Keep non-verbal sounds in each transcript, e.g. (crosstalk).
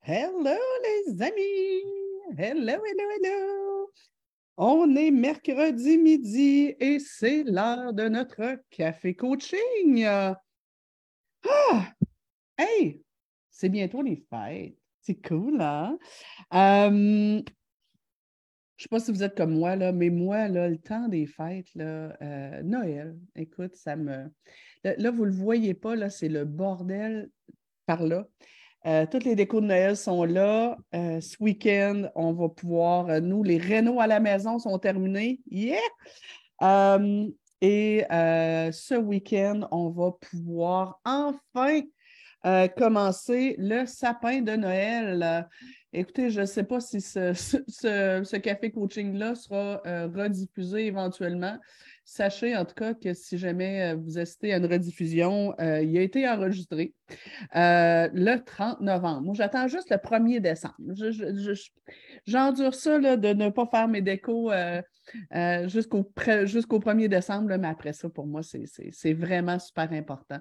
Hello les amis! Hello, hello, hello! On est mercredi midi et c'est l'heure de notre café coaching. Ah! Hey! C'est bientôt les fêtes. C'est cool, hein? Euh, je ne sais pas si vous êtes comme moi, là, mais moi, là, le temps des fêtes, là, euh, Noël, écoute, ça me. Là, vous ne le voyez pas, là, c'est le bordel par là. Euh, toutes les décos de Noël sont là. ce week-end, on va pouvoir. nous, les rénaux à la maison sont terminés. Yeah! et ce week-end, on va pouvoir enfin euh, commencer le sapin de Noël. écoutez, je ne sais pas si (laughs) ce, café coaching-là sera euh, rediffusé éventuellement. Sachez en tout cas que si jamais euh, vous assistez à une rediffusion, il a été enregistré le 30 novembre. Moi, j'attends juste le 1er décembre. J'endure ça de ne pas faire mes décos jusqu'au 1er décembre, mais après ça, pour moi, c'est vraiment super important.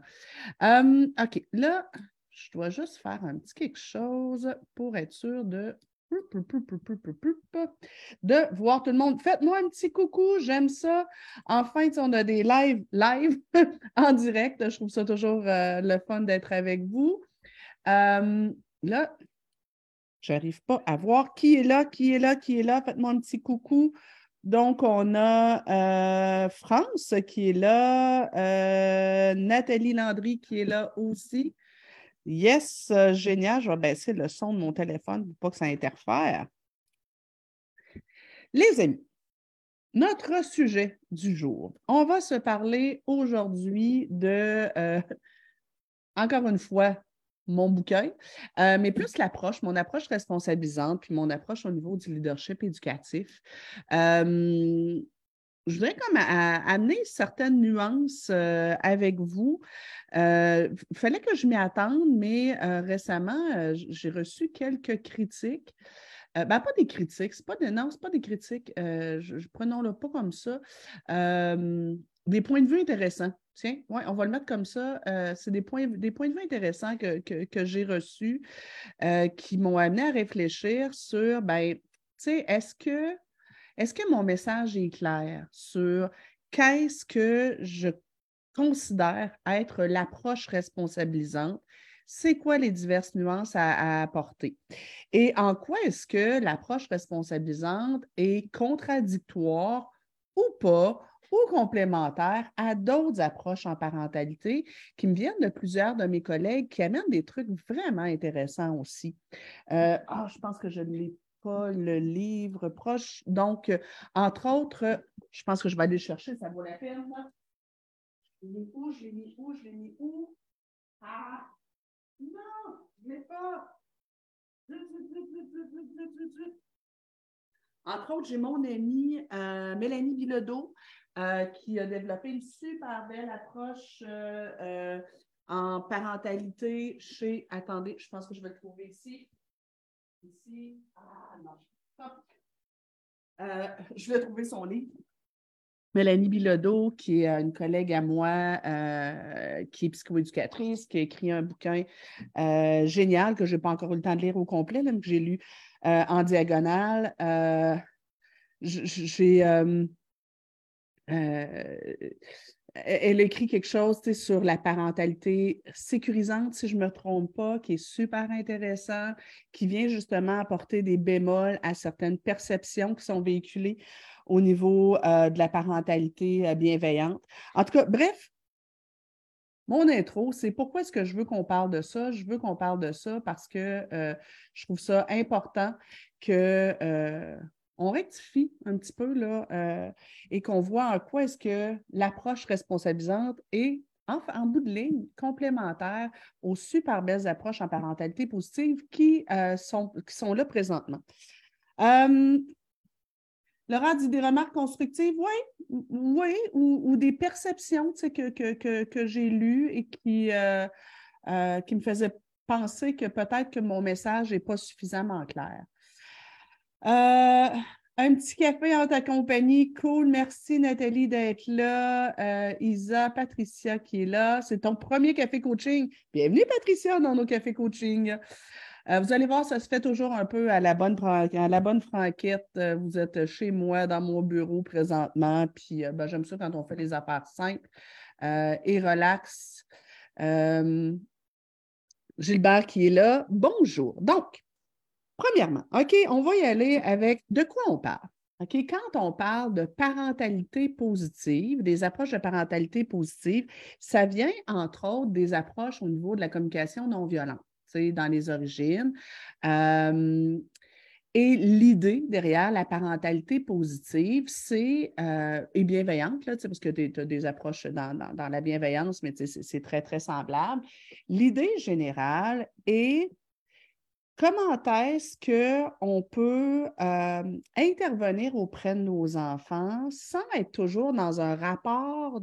OK, là, je dois juste faire un petit quelque chose pour être sûr de de voir tout le monde. Faites-moi un petit coucou, j'aime ça. Enfin, on a des lives live (laughs) en direct. Je trouve ça toujours le fun d'être avec vous. là, j'arrive pas à voir qui est là, qui est là, qui est là. Faites-moi un petit coucou. Donc, on a euh, France qui est là, euh, Nathalie Landry qui est là aussi. Yes, euh, génial. Je vais baisser le son de mon téléphone pour pas que ça interfère. Les amis, notre sujet du jour. On va se parler aujourd'hui de, encore une fois, mon bouquin, euh, mais plus l'approche, mon approche responsabilisante, puis mon approche au niveau du leadership éducatif. Je voudrais comme amener certaines nuances euh, avec vous. Euh, il fallait que je m'y attende, mais récemment, j'ai reçu quelques critiques. Ben, pas des critiques, c'est pas des, non, c'est pas des critiques, prenons-le pas comme ça. des points de vue intéressants Tiens, ouais, on va le mettre comme ça. Euh, c'est des points, des points de vue intéressants que, j'ai reçus euh, qui m'ont amené à réfléchir sur, ben, tu sais, est-ce que, est-ce que mon message est clair sur qu'est-ce que je considère être l'approche responsabilisante? C'est quoi les diverses nuances à, apporter? Et en quoi est-ce que l'approche responsabilisante est contradictoire ou pas ou complémentaires à d'autres approches en parentalité qui me viennent de plusieurs de mes collègues qui amènent des trucs vraiment intéressants aussi? Euh, ah, je pense que je ne l'ai le livre proche. Donc, euh, entre autres, je pense que je vais aller le chercher, ça vaut la peine. Je l'ai mis où? Je l'ai mis où? Je l'ai mis où? Ah! Non! Je l'ai pas! Entre autres, j'ai mon amie euh, Mélanie Bilodeau euh, qui a développé une super belle approche euh, euh, en parentalité chez. Attendez, je pense que je vais le trouver ici. Non. je vais trouver son livre. Mélanie Bilodeau, qui est une collègue à moi, qui est psychoéducatrice, qui a écrit un bouquin génial que je n'ai pas encore eu le temps de lire au complet, mais que j'ai lu en diagonale. j'ai euh, elle écrit quelque chose sur la parentalité sécurisante, si je ne me trompe pas, qui est super intéressant, qui vient justement apporter des bémols à certaines perceptions qui sont véhiculées au niveau euh, de la parentalité euh, bienveillante. En tout cas, bref, mon intro, c'est pourquoi est-ce que je veux qu'on parle de ça? Je veux qu'on parle de ça parce que je trouve ça important que on rectifie un petit peu là, euh, et qu'on voit en quoi est-ce que l'approche responsabilisante est en, bout de ligne, complémentaire aux super belles approches en parentalité positive qui, euh, sont, qui sont là présentement. Euh, Laurent dit des remarques constructives, oui, oui, ou, des perceptions que, que, que, j'ai lues et qui, qui me faisaient pensez que peut-être que mon message n'est pas suffisamment clair. Euh, un petit café en ta compagnie. Cool. Merci, Nathalie, d'être là. Euh, Isa, Patricia qui est là. C'est ton premier café coaching. Bienvenue, Patricia, dans nos cafés coaching. Euh, vous allez voir, ça se fait toujours un peu à la bonne, à la bonne franquette. vous êtes chez moi, dans mon bureau présentement. Puis ben, j'aime ça quand on fait les affaires simples et relax. Gilbert qui est là. Bonjour. Donc, Premièrement, OK, on va y aller avec de quoi on parle? OK, quand on parle de parentalité positive, des approches de parentalité positive, ça vient entre autres des approches au niveau de la communication non violente, dans les origines. Euh, et l'idée derrière la parentalité positive, c'est, euh, et bienveillante, là, parce que tu as des approches dans, dans la bienveillance, mais c'est très, très semblable. L'idée générale est comment est-ce qu'on peut euh, intervenir auprès de nos enfants sans être toujours dans un rapport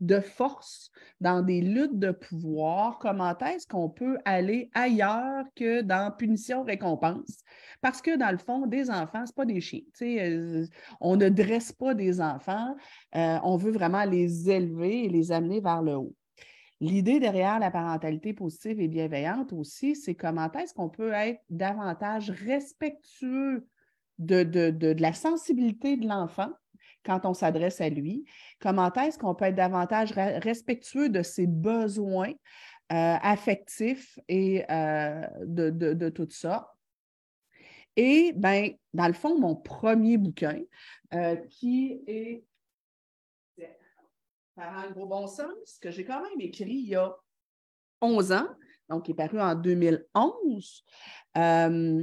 de force, dans des luttes de pouvoir? Comment est-ce qu'on peut aller ailleurs que dans punition-récompense? Parce que dans le fond, des enfants, ce pas des chiens. Euh, on ne dresse pas des enfants, euh, on veut vraiment les élever et les amener vers le haut. L'idée derrière la parentalité positive et bienveillante aussi, c'est comment est-ce qu'on peut être davantage respectueux de, la sensibilité de l'enfant quand on s'adresse à lui, comment est-ce qu'on peut être davantage respectueux de ses besoins euh, affectifs et euh, de, tout ça. Et ben, dans le fond, mon premier bouquin, euh, qui est un gros bon sens, que j'ai quand même écrit il y a 11 ans, donc qui est paru en 2011. Euh,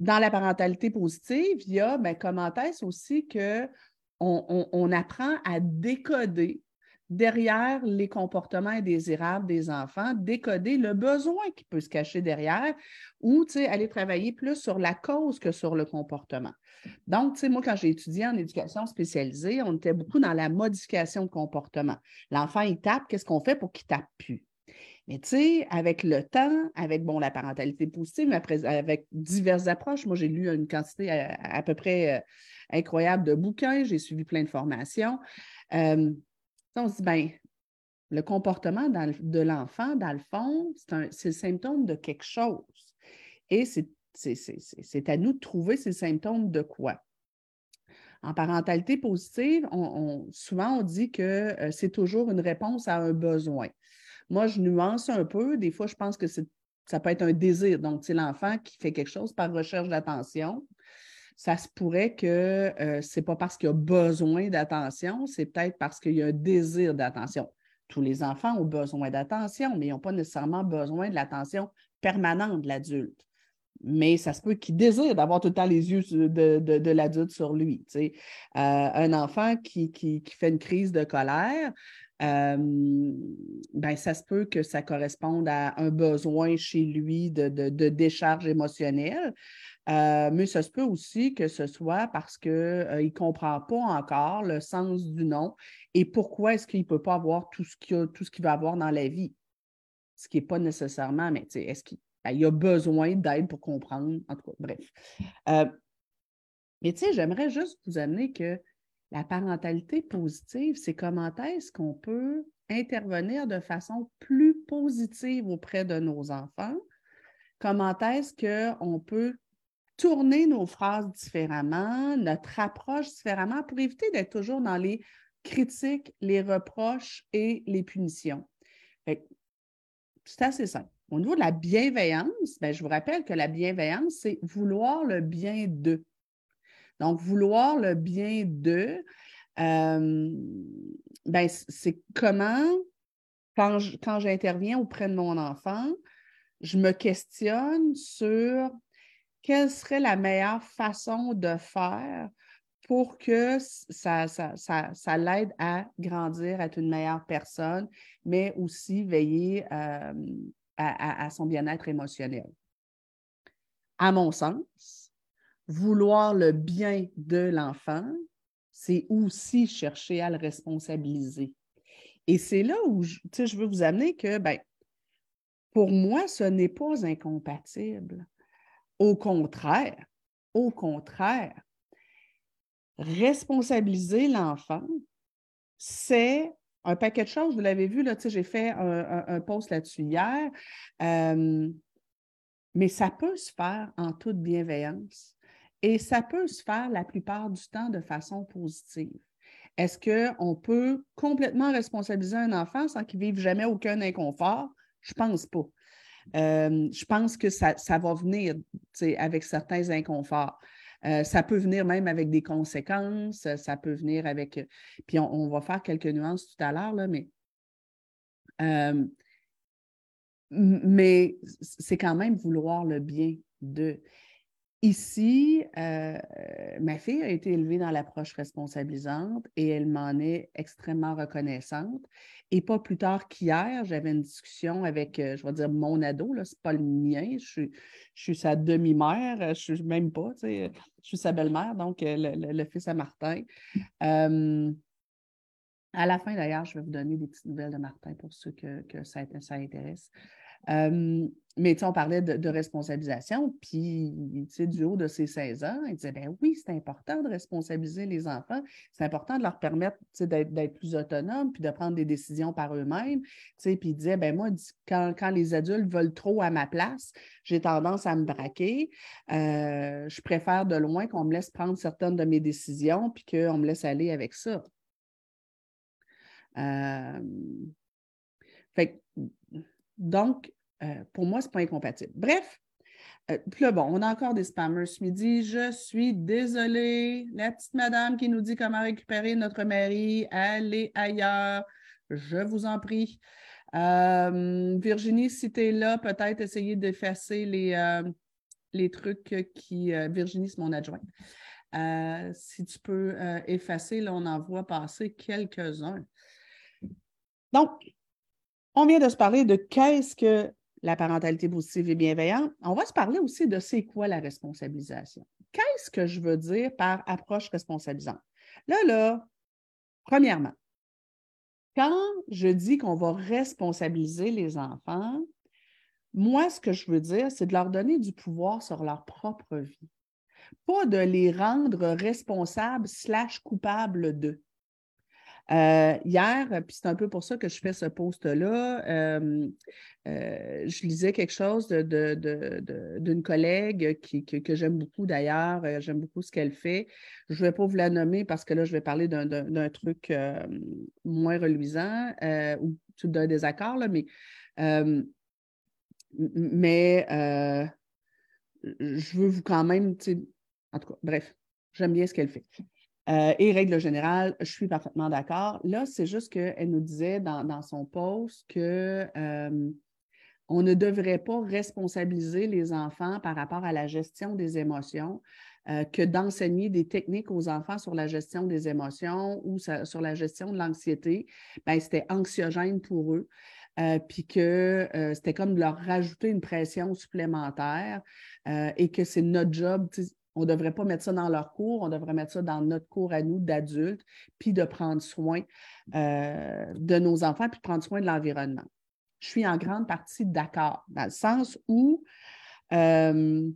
dans la parentalité positive, il y a ben, comment est-ce aussi qu'on on, apprend à décoder derrière les comportements indésirables des enfants, décoder le besoin qui peut se cacher derrière ou aller travailler plus sur la cause que sur le comportement. Donc, moi, quand j'ai étudié en éducation spécialisée, on était beaucoup dans la modification de comportement. L'enfant, il tape, qu'est-ce qu'on fait pour qu'il tape plus? Mais tu sais, avec le temps, avec bon, la parentalité positive, avec diverses approches, moi j'ai lu une quantité à, peu près euh, incroyable de bouquins, j'ai suivi plein de formations. Euh, on se dit, bien, le comportement de l'enfant, dans le fond, c'est le symptôme de quelque chose. Et c'est c'est à nous de trouver ces symptômes de quoi. En parentalité positive, on, souvent on dit que euh, c'est toujours une réponse à un besoin. Moi, je nuance un peu. Des fois, je pense que ça peut être un désir. Donc, c'est l'enfant qui fait quelque chose par recherche d'attention. Ça se pourrait que euh, ce n'est pas parce qu'il a besoin d'attention, c'est peut-être parce qu'il y a un désir d'attention. Tous les enfants ont besoin d'attention, mais ils n'ont pas nécessairement besoin de l'attention permanente de l'adulte mais ça se peut qu'il désire d'avoir tout le temps les yeux de, l'adulte sur lui. Euh, un enfant qui, fait une crise de colère, euh, ben, ça se peut que ça corresponde à un besoin chez lui de, décharge émotionnelle. Euh, mais ça se peut aussi que ce soit parce qu'il ne comprend pas encore le sens du nom et pourquoi est-ce qu'il ne peut pas avoir tout ce qu'il va avoir dans la vie. Ce qui n'est pas nécessairement, mais est-ce qu'il ben, il a besoin d'aide pour comprendre. En tout cas, bref. Euh, mais tu sais, j'aimerais juste vous amener que la parentalité positive, c'est comment est-ce qu'on peut intervenir de façon plus positive auprès de nos enfants, comment est-ce qu'on peut tourner nos phrases différemment, notre approche différemment pour éviter d'être toujours dans les critiques, les reproches et les punitions. C'est assez simple. Au niveau de la bienveillance, ben, je vous rappelle que la bienveillance, c'est vouloir le bien d'eux. Donc, vouloir le bien d'eux, euh, ben, c'est comment, quand, quand j'interviens auprès de mon enfant, je me questionne sur quelle serait la meilleure façon de faire pour que ça, ça, l'aide à grandir, à être une meilleure personne, mais aussi veiller euh, à, son bien-être émotionnel? À mon sens, vouloir le bien de l'enfant, c'est aussi chercher à le responsabiliser. Et c'est là où je, je veux vous amener que, ben, pour moi, ce n'est pas incompatible. Au contraire, au contraire, responsabiliser l'enfant, c'est un paquet de choses. Vous l'avez vu, là, j'ai fait un, post là-dessus hier. Euh, mais ça peut se faire en toute bienveillance et ça peut se faire la plupart du temps de façon positive. Est-ce qu'on peut complètement responsabiliser un enfant sans qu'il vive jamais aucun inconfort? Je pense pas. Euh, je pense que ça, va venir avec certains inconforts. Euh, ça peut venir même avec des conséquences, ça peut venir avec. Puis on, va faire quelques nuances tout à l'heure, mais. Euh, mais c'est quand même vouloir le bien de. Ici, euh, ma fille a été élevée dans l'approche responsabilisante et elle m'en est extrêmement reconnaissante. Et pas plus tard qu'hier, j'avais une discussion avec, euh, je vais dire, mon ado, ce n'est pas le mien, je suis, sa demi-mère, je ne suis même pas, je suis sa belle-mère, donc euh, le, fils à Martin. à la fin, d'ailleurs, je vais vous donner des petites nouvelles de Martin pour ceux que, ça intéresse mais on parlait de, responsabilisation, puis du haut de ses 16 ans, il disait ben oui, c'est important de responsabiliser les enfants, c'est important de leur permettre d'être plus autonomes, puis de prendre des décisions par eux-mêmes. Puis il disait ben moi, quand, les adultes veulent trop à ma place, j'ai tendance à me braquer. Euh, je préfère de loin qu'on me laisse prendre certaines de mes décisions, puis qu'on me laisse aller avec ça. fait donc, euh, pour moi, ce n'est pas incompatible. Bref, euh, bon, on a encore des spammers ce midi. Je suis désolée. La petite madame qui nous dit comment récupérer notre mairie, allez ailleurs. Je vous en prie. Euh, Virginie, si tu es là, peut-être essayer d'effacer les, les trucs qui. Virginie, c'est mon adjointe. si tu peux effacer, là, on en voit passer quelques-uns. Donc, on vient de se parler de qu'est-ce que la parentalité positive et bienveillante. On va se parler aussi de c'est quoi la responsabilisation. Qu'est-ce que je veux dire par approche responsabilisante? Là, là, premièrement, quand je dis qu'on va responsabiliser les enfants, moi, ce que je veux dire, c'est de leur donner du pouvoir sur leur propre vie, pas de les rendre responsables slash coupables d'eux. Euh, hier, puis c'est un peu pour ça que je fais ce post-là, euh, euh, je lisais quelque chose d'une collègue qui, que, j'aime beaucoup d'ailleurs, j'aime beaucoup ce qu'elle fait. Je ne vais pas vous la nommer parce que là, je vais parler d'un truc moins reluisant ou d'un désaccord, là, mais, mais je veux vous quand même, en tout cas, bref, j'aime bien ce qu'elle fait. Euh, et règle générale, je suis parfaitement d'accord. Là, c'est juste qu'elle nous disait dans, son post que euh, on ne devrait pas responsabiliser les enfants par rapport à la gestion des émotions, euh, que d'enseigner des techniques aux enfants sur la gestion des émotions ou sur la gestion de l'anxiété, ben, c'était anxiogène pour eux. puis que c'était comme de leur rajouter une pression supplémentaire et que c'est notre job, on ne devrait pas mettre ça dans leur cours, on devrait mettre ça dans notre cours à nous d'adultes, puis de prendre soin euh, de nos enfants, puis de prendre soin de l'environnement. Je suis en grande partie d'accord, dans le sens où euh,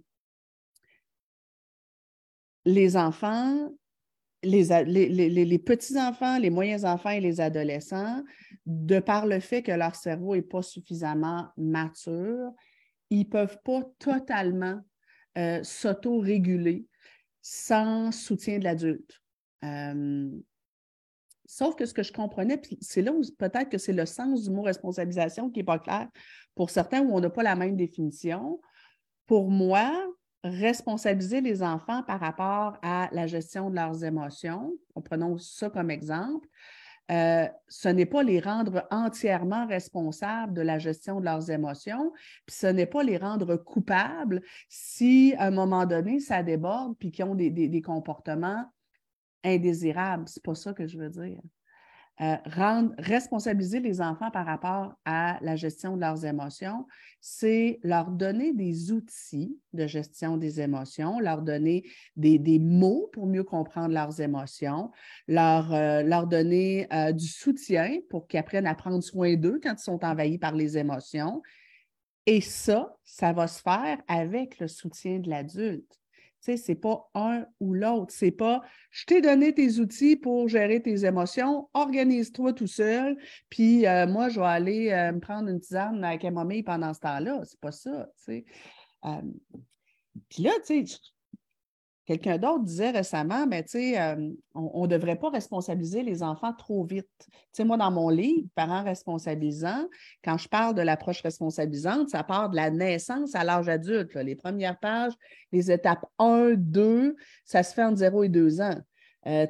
les enfants, les, les petits-enfants, les moyens-enfants et les adolescents, de par le fait que leur cerveau n'est pas suffisamment mature, ils ne peuvent pas totalement euh, s'auto-réguler sans soutien de l'adulte. Euh, sauf que ce que je comprenais, puis c'est là où peut-être que c'est le sens du mot responsabilisation qui n'est pas clair pour certains où on n'a pas la même définition. Pour moi, responsabiliser les enfants par rapport à la gestion de leurs émotions, prenons ça comme exemple, euh, ce n'est pas les rendre entièrement responsables de la gestion de leurs émotions, puis ce n'est pas les rendre coupables si à un moment donné ça déborde puis qu'ils ont des, comportements indésirables. C'est pas ça que je veux dire. Euh, responsabiliser les enfants par rapport à la gestion de leurs émotions, c'est leur donner des outils de gestion des émotions, leur donner des, mots pour mieux comprendre leurs émotions, leur, euh, donner euh, du soutien pour qu'ils apprennent à prendre soin d'eux quand ils sont envahis par les émotions Et ça, ça va se faire avec le soutien de l'adulte. Tu sais, c'est pas un ou l'autre. C'est pas je t'ai donné tes outils pour gérer tes émotions, organise-toi tout seul, puis euh, moi, je vais aller euh, me prendre une tisane avec ma mamie pendant ce temps-là. C'est pas ça, tu sais. Euh, puis là, tu sais, Quelqu'un d'autre disait récemment, ben, euh, on ne devrait pas responsabiliser les enfants trop vite. sais, moi, dans mon livre, Parents responsabilisants, quand je parle de l'approche responsabilisante, ça part de la naissance à l'âge adulte. Les premières pages, les étapes 1, 2, ça se fait entre 0 et 2 ans.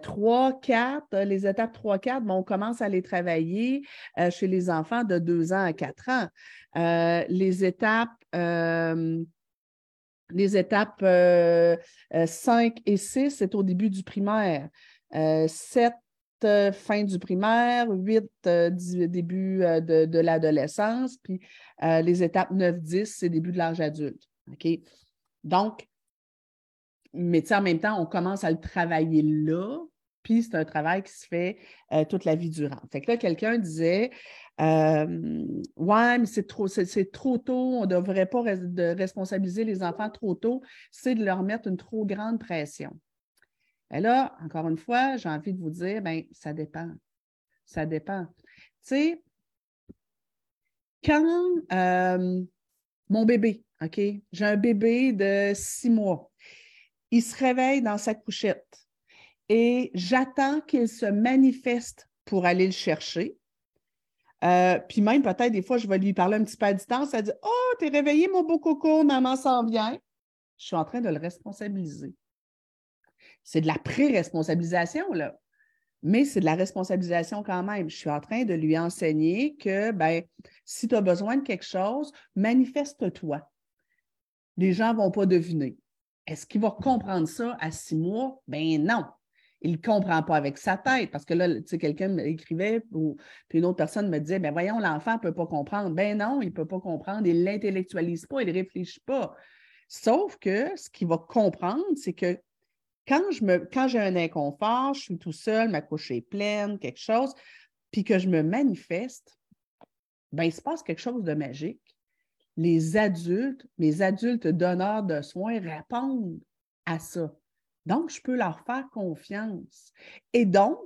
3, euh, 4, les étapes 3, 4, on commence à les travailler euh, chez les enfants de 2 ans à 4 ans. les étapes les étapes 5 euh, euh, et 6, c'est au début du primaire. 7, euh, fin du primaire. 8, début de, l'adolescence. Puis les étapes 9, 10, c'est début de l'âge adulte. OK? Donc, mais en même temps, on commence à le travailler là, puis c'est un travail qui se fait toute la vie durant. Fait que là, quelqu'un disait euh, ouais, mais c'est trop, c'est, trop tôt, on ne devrait pas responsabiliser les enfants trop tôt, c'est de leur mettre une trop grande pression. Et là, encore une fois, j'ai envie de vous dire, bien, ça dépend. Ça dépend. Tu sais, quand euh, mon bébé, OK, j'ai un bébé de six mois, il se réveille dans sa couchette et j'attends qu'il se manifeste pour aller le chercher. Euh, puis même, peut-être, des fois, je vais lui parler un petit peu à distance. Elle dit Oh, t'es réveillé, mon beau coco, maman s'en vient. Je suis en train de le responsabiliser. C'est de la pré-responsabilisation, là. Mais c'est de la responsabilisation quand même. Je suis en train de lui enseigner que, ben, si tu as besoin de quelque chose, manifeste-toi. Les gens ne vont pas deviner. Est-ce qu'il va comprendre ça à six mois? Ben non il ne comprend pas avec sa tête. Parce que là, tu sais, quelqu'un m'écrivait, ou puis une autre personne me disait, ben voyons, l'enfant ne peut pas comprendre. Ben non, il ne peut pas comprendre, il ne l'intellectualise pas, il ne réfléchit pas. Sauf que ce qu'il va comprendre, c'est que quand, je me, quand j'ai un inconfort, je suis tout seul, ma couche est pleine, quelque chose, puis que je me manifeste, ben il se passe quelque chose de magique. Les adultes, mes adultes donneurs de soins répondent à ça. Donc, je peux leur faire confiance. Et donc,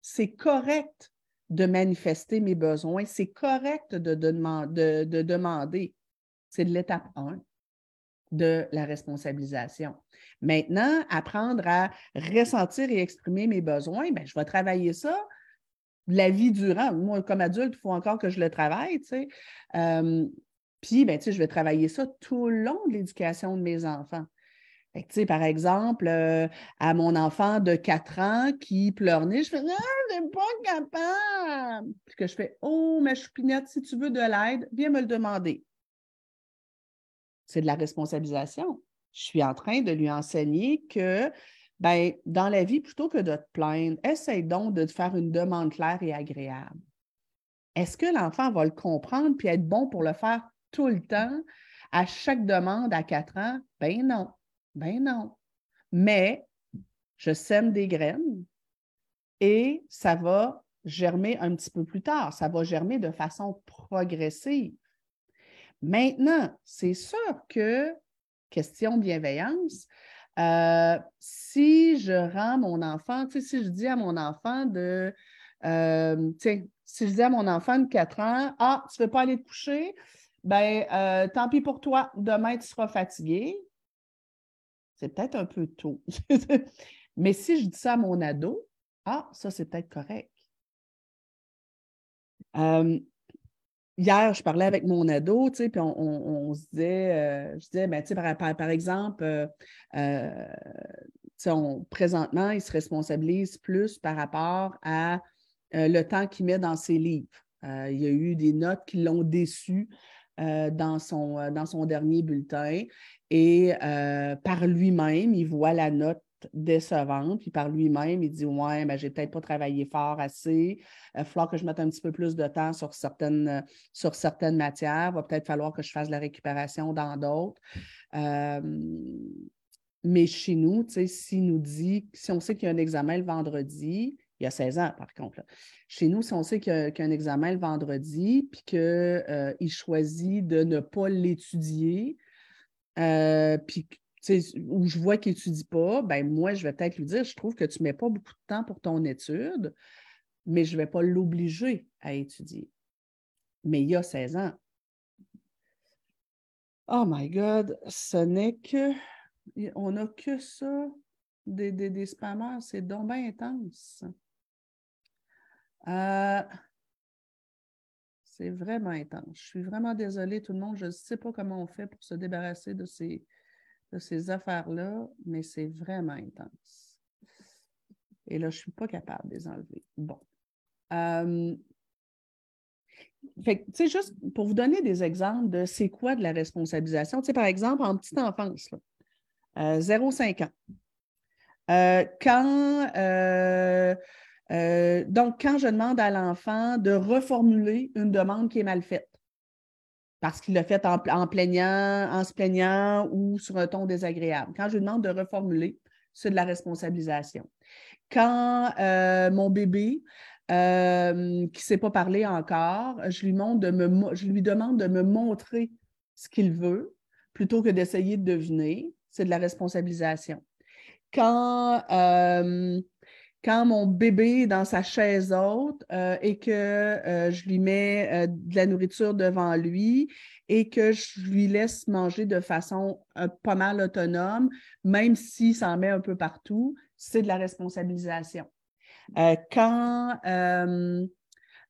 c'est correct de manifester mes besoins, c'est correct de, de, demander. C'est de l'étape 1 de la responsabilisation. Maintenant, apprendre à ressentir et exprimer mes besoins, bien, je vais travailler ça la vie durant. Moi, comme adulte, il faut encore que je le travaille. Euh, puis, ben, tu je vais travailler ça tout le long de l'éducation de mes enfants par exemple, euh, à mon enfant de 4 ans qui pleurait, je fais Non, je pas capable. Puis que je fais Oh, ma choupinette, si tu veux de l'aide, viens me le demander. C'est de la responsabilisation. Je suis en train de lui enseigner que ben, dans la vie, plutôt que de te plaindre, essaye donc de te faire une demande claire et agréable. Est-ce que l'enfant va le comprendre puis être bon pour le faire tout le temps, à chaque demande à 4 ans? Ben non. Ben non. Mais je sème des graines et ça va germer un petit peu plus tard. Ça va germer de façon progressive. Maintenant, c'est sûr que, question bienveillance, euh, si je rends mon enfant, tu sais, si je dis à mon enfant de, euh, si je dis à mon enfant de 4 ans, ah, tu ne veux pas aller te coucher, ben, euh, tant pis pour toi, demain tu seras fatigué c'est peut-être un peu tôt. (laughs) Mais si je dis ça à mon ado, ah, ça, c'est peut-être correct. hier, je parlais avec mon ado, tu sais, puis on, se disait, euh, je disais, ben, tu sais, par, exemple, euh, euh, présentement, il se responsabilise plus par rapport à le temps qu'il met dans ses livres. il y a eu des notes qui l'ont déçu dans, son, dans son dernier bulletin. Et euh, par lui-même, il voit la note décevante, puis par lui-même, il dit Ouais, ben, j'ai peut-être pas travaillé fort assez, il va falloir que je mette un petit peu plus de temps sur certaines, sur certaines matières, il va peut-être falloir que je fasse la récupération dans d'autres. Euh, mais chez nous, si nous dit, si on sait qu'il y a un examen le vendredi, Il y a 16 ans, par contre. Chez nous, si on sait qu'il y, a un examen le vendredi, puis qu'il euh, choisit de ne pas l'étudier, euh, puis où je vois qu'il n'étudie pas, ben moi, je vais peut-être lui dire, je trouve que tu ne mets pas beaucoup de temps pour ton étude, mais je ne vais pas l'obliger à étudier. Mais il y a 16 ans. Oh my God, ce n'est que. On n'a que ça des, des, des spammers. C'est donc bien intense. Euh, c'est vraiment intense. Je suis vraiment désolée, tout le monde. Je ne sais pas comment on fait pour se débarrasser de ces, affaires-là, mais c'est vraiment intense. Et là, je ne suis pas capable de les enlever. Bon. Euh, tu sais, juste pour vous donner des exemples de c'est quoi de la responsabilisation. Tu sais, par exemple, en petite enfance, 0-5 euh, ans. Quand, euh, donc, quand je demande à l'enfant de reformuler une demande qui est mal faite, parce qu'il l'a faite en, plaignant, en se plaignant ou sur un ton désagréable. Quand je lui demande de reformuler, c'est de la responsabilisation. Quand mon bébé euh, qui ne sait pas parler encore, je lui, de me, je lui demande de me montrer ce qu'il veut plutôt que d'essayer de deviner. C'est de la responsabilisation. Quand, euh, quand mon bébé est dans sa chaise haute euh, et que je lui mets de la nourriture devant lui et que je lui laisse manger de façon pas mal autonome, même s'il s'en met un peu partout, c'est de la responsabilisation. Euh, quand,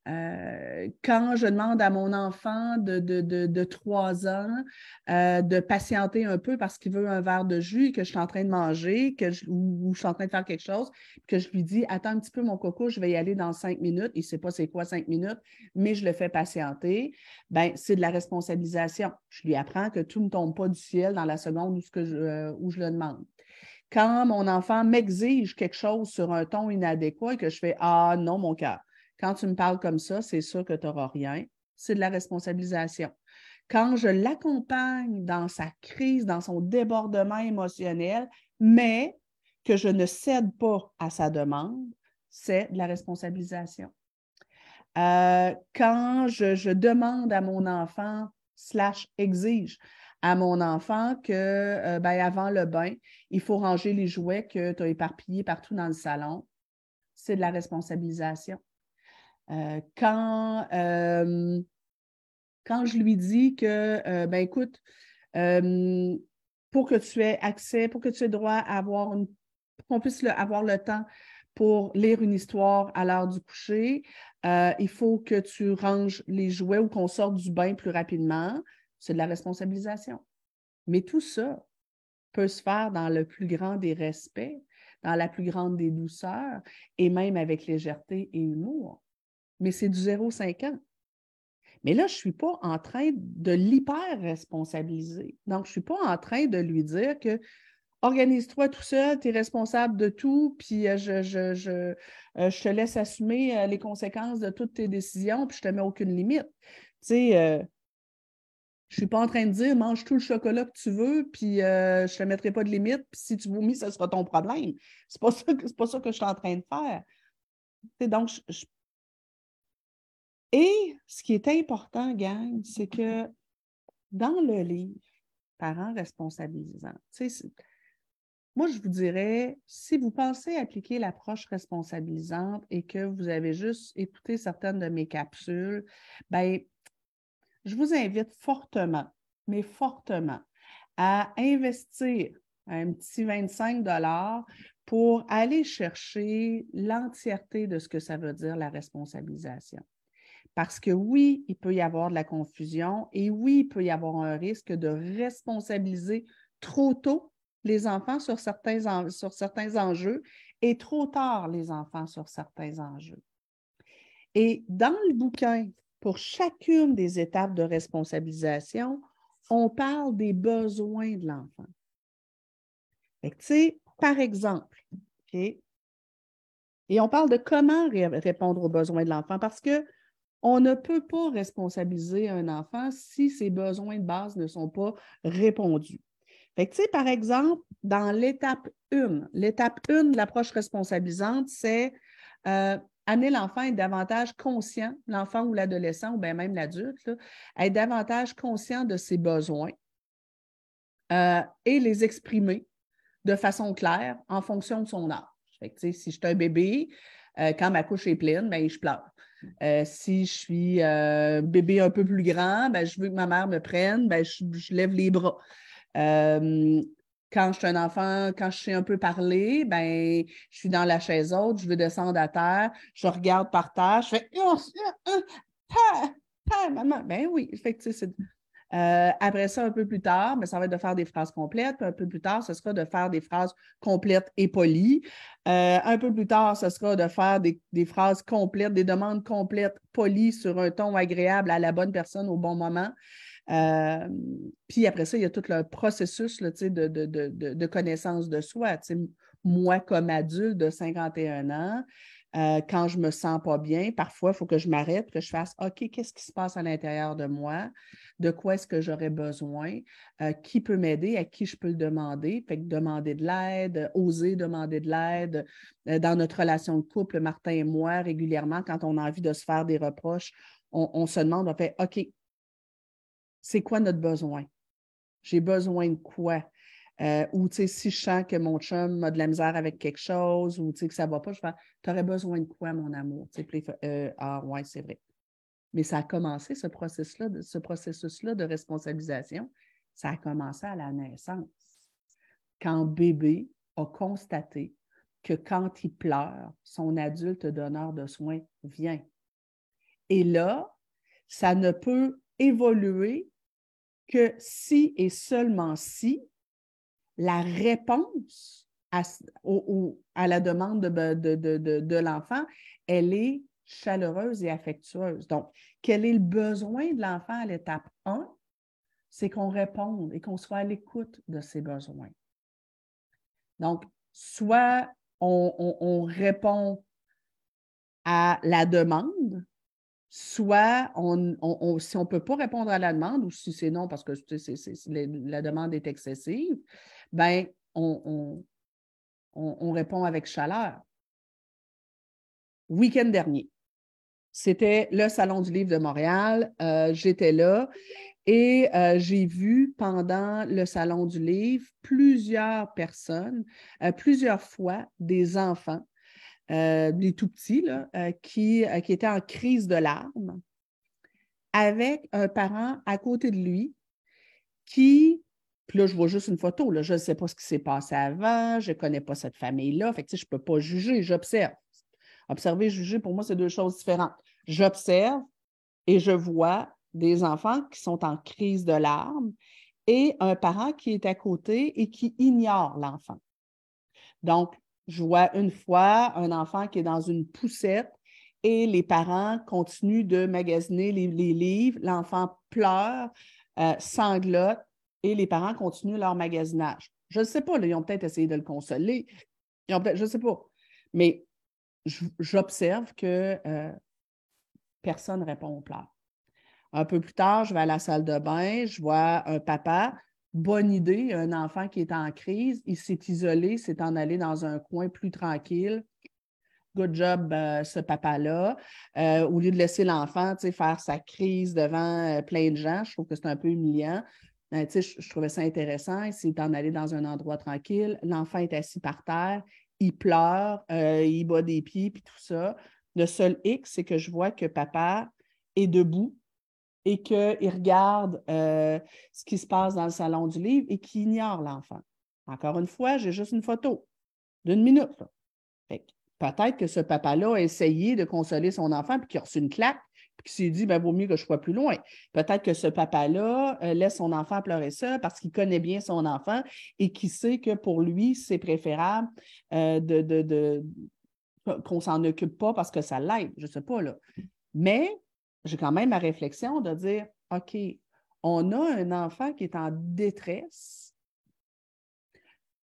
euh, euh, quand je demande à mon enfant de, de, 3 ans de patienter un peu parce qu'il veut un verre de jus que je suis en train de manger que ou, je suis en train de faire quelque chose, que je lui dis Attends un petit peu, mon coco, je vais y aller dans cinq minutes. Il ne sait pas c'est quoi cinq minutes, mais je le fais patienter. Ben, c'est de la responsabilisation. Je lui apprends que tout ne tombe pas du ciel dans la seconde où, je, où je le demande quand mon enfant m'exige quelque chose sur un ton inadéquat et que je fais Ah non, mon cœur, quand tu me parles comme ça, c'est sûr que tu n'auras rien. C'est de la responsabilisation. Quand je l'accompagne dans sa crise, dans son débordement émotionnel, mais que je ne cède pas à sa demande, c'est de la responsabilisation. Euh, quand je, demande à mon enfant, slash exige, à mon enfant que euh, ben, avant le bain, il faut ranger les jouets que tu as éparpillés partout dans le salon. C'est de la responsabilisation. Euh, quand, euh, quand je lui dis que, ben écoute, pour que tu aies accès, pour que tu aies droit à avoir une, qu'on puisse avoir le temps pour lire une histoire à l'heure du coucher, il faut que tu ranges les jouets ou qu'on sorte du bain plus rapidement c'est de la responsabilisation. Mais tout ça peut se faire dans le plus grand des respects, dans la plus grande des douceurs et même avec légèreté et humour. Mais c'est du 0,5 ans. Mais là, je ne suis pas en train de l'hyper-responsabiliser. Donc, je ne suis pas en train de lui dire que organise-toi tout seul, tu es responsable de tout, puis euh, je, je, je, euh, je, te laisse assumer euh, les conséquences de toutes tes décisions, puis je ne te mets aucune limite. Tu sais, je ne suis pas en train de dire mange tout le chocolat que tu veux, puis je ne te mettrai pas de limite, puis si tu vomis, ce sera ton problème. Ce n'est pas, ça pas ça que je suis en train de faire. donc, Et ce qui est important, gang, c'est que dans le livre, Parents responsabilisants, moi, je vous dirais, si vous pensez appliquer l'approche responsabilisante et que vous avez juste écouté certaines de mes capsules, ben je vous invite fortement, mais fortement, à investir un petit 25 pour aller chercher l'entièreté de ce que ça veut dire la responsabilisation. Parce que oui, il peut y avoir de la confusion et oui, il peut y avoir un risque de responsabiliser trop tôt les enfants sur certains, sur certains enjeux et trop tard les enfants sur certains enjeux. Et dans le bouquin pour chacune des étapes de responsabilisation, on parle des besoins de l'enfant. Par exemple, et on parle de comment répondre aux besoins de l'enfant parce que on ne peut pas responsabiliser un enfant si ses besoins de base ne sont pas répondus. par exemple, dans l'étape 1, l'étape 1 de l'approche responsabilisante, c'est euh, amener l'enfant à être davantage conscient, l'enfant ou l'adolescent ou bien même l'adulte, à être davantage conscient de ses besoins euh, et les exprimer de façon claire en fonction de son âge. si je suis un bébé, euh, quand ma couche est pleine, ben, je pleure. Euh, si je suis bébé un peu plus grand, ben, je veux que ma mère me prenne, ben, je, lève les bras quand je suis un enfant, quand je sais un peu parler, ben, je suis dans la chaise haute, je veux descendre à terre, je regarde par terre, je fais oh, maman. Ben oui, euh, après ça, un peu plus tard, mais ben, ça va être de faire des phrases complètes. un peu plus tard, ce sera de faire des phrases complètes et polies. Euh, un peu plus tard, ce sera de faire des, phrases complètes, des demandes complètes, polies sur un ton agréable à la bonne personne au bon moment. Euh, puis après ça, il y a tout le processus de, de, connaissance de soi. Moi, comme adulte de 51 ans, euh, quand je me sens pas bien, parfois, il faut que je m'arrête, que je fasse OK, qu'est-ce qui se passe à l'intérieur de moi? De quoi est-ce que j'aurais besoin? Euh, qui peut m'aider? À qui je peux le demander? Fait que demander de l'aide, oser demander de l'aide. dans notre relation de couple, Martin et moi, régulièrement, quand on a envie de se faire des reproches, on, on se demande, on fait OK, c'est quoi notre besoin? J'ai besoin de quoi? Euh, ou si je sens que mon chum a de la misère avec quelque chose ou que ça ne va pas, je vais Tu aurais besoin de quoi, mon amour? Euh, ah, ouais, c'est vrai. Mais ça a commencé, ce processus-là, ce processus-là de responsabilisation, ça a commencé à la naissance. Quand bébé a constaté que quand il pleure, son adulte donneur de soins vient. Et là, ça ne peut évoluer que si et seulement si la réponse à, la demande de, l'enfant, elle est chaleureuse et affectueuse. Donc, quel est le besoin de l'enfant à l'étape 1? C'est qu'on réponde et qu'on soit à l'écoute de ses besoins. Donc, soit on répond à la demande, soit si on ne peut pas répondre à la demande ou si c'est non parce que la demande est excessive, ben on, répond avec chaleur. Week-end dernier, c'était le Salon du Livre de Montréal. Euh, j'étais là et euh, j'ai vu pendant le Salon du Livre plusieurs personnes, euh, plusieurs fois des enfants des tout petits, qui, qui étaient en crise de larmes, avec un parent à côté de lui qui, puis là, je vois juste une photo, là, je ne sais pas ce qui s'est passé avant, je ne connais pas cette famille-là, fait que, je ne peux pas juger, j'observe. Observer, juger, pour moi, c'est deux choses différentes. J'observe et je vois des enfants qui sont en crise de larmes et un parent qui est à côté et qui ignore l'enfant. Donc, je vois une fois un enfant qui est dans une poussette et les parents continuent de magasiner les, livres. L'enfant pleure, euh, sanglote et les parents continuent leur magasinage. Je ne sais pas, ils ont peut-être essayé de le consoler. je ne sais pas. Mais j'observe que euh, personne ne répond aux pleurs. Un peu plus tard, je vais à la salle de bain, je vois un papa bonne idée, un enfant qui est en crise, il s'est isolé, s'est en allé dans un coin plus tranquille. Good job, euh, ce papa-là. Euh, au lieu de laisser l'enfant faire sa crise devant plein de gens, je trouve que c'est un peu humiliant. Ben, je, trouvais ça intéressant. Il s'est en dans un endroit tranquille. L'enfant est assis par terre, il pleure, il bat des pieds, puis tout ça. Le seul X, c'est que je vois que papa est debout, et qu'il regarde euh, ce qui se passe dans le salon du livre et qu'il ignore l'enfant. Encore une fois, j'ai juste une photo d'une minute. Peut-être que ce papa-là a essayé de consoler son enfant puis qu'il a reçu une claque qu'il s'est dit, ben, vaut mieux que je sois plus loin. Peut-être que ce papa-là euh, laisse son enfant pleurer ça parce qu'il connaît bien son enfant et qu'il sait que pour lui, c'est préférable euh, de, de, de qu'on s'en occupe pas parce que ça l'aide. Je ne sais pas, là. Mais j'ai quand même ma réflexion de dire, OK, on a un enfant qui est en détresse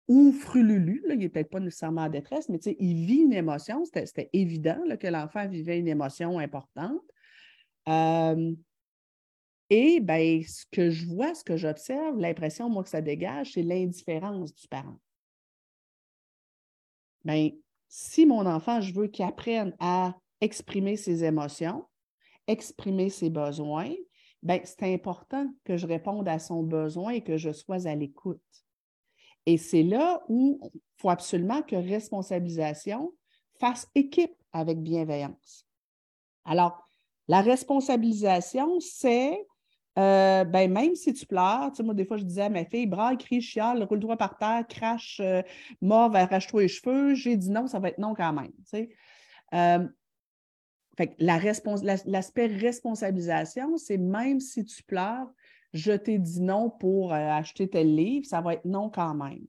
ou frululu, il n'est peut-être pas nécessairement en détresse, mais il vit une émotion. C'était évident que l'enfant vivait une émotion importante. Euh, et ben, ce que je vois, ce que j'observe, l'impression, moi, que ça dégage, c'est l'indifférence du parent. Bien, si mon enfant, je veux qu'il apprenne à exprimer ses émotions, exprimer ses besoins, ben, c'est important que je réponde à son besoin et que je sois à l'écoute. Et c'est là où il faut absolument que responsabilisation fasse équipe avec bienveillance. Alors, la responsabilisation, c'est euh, ben, même si tu pleures, tu sais, moi, des fois, je disais à ma fille, braille, crie, chiale, roule-toi par terre, crache, euh, mort, arrache-toi les cheveux. J'ai dit non, ça va être non quand même. Euh, fait l'aspect responsabilisation, c'est même si tu pleures, je t'ai dit non pour acheter tel livre, ça va être non quand même.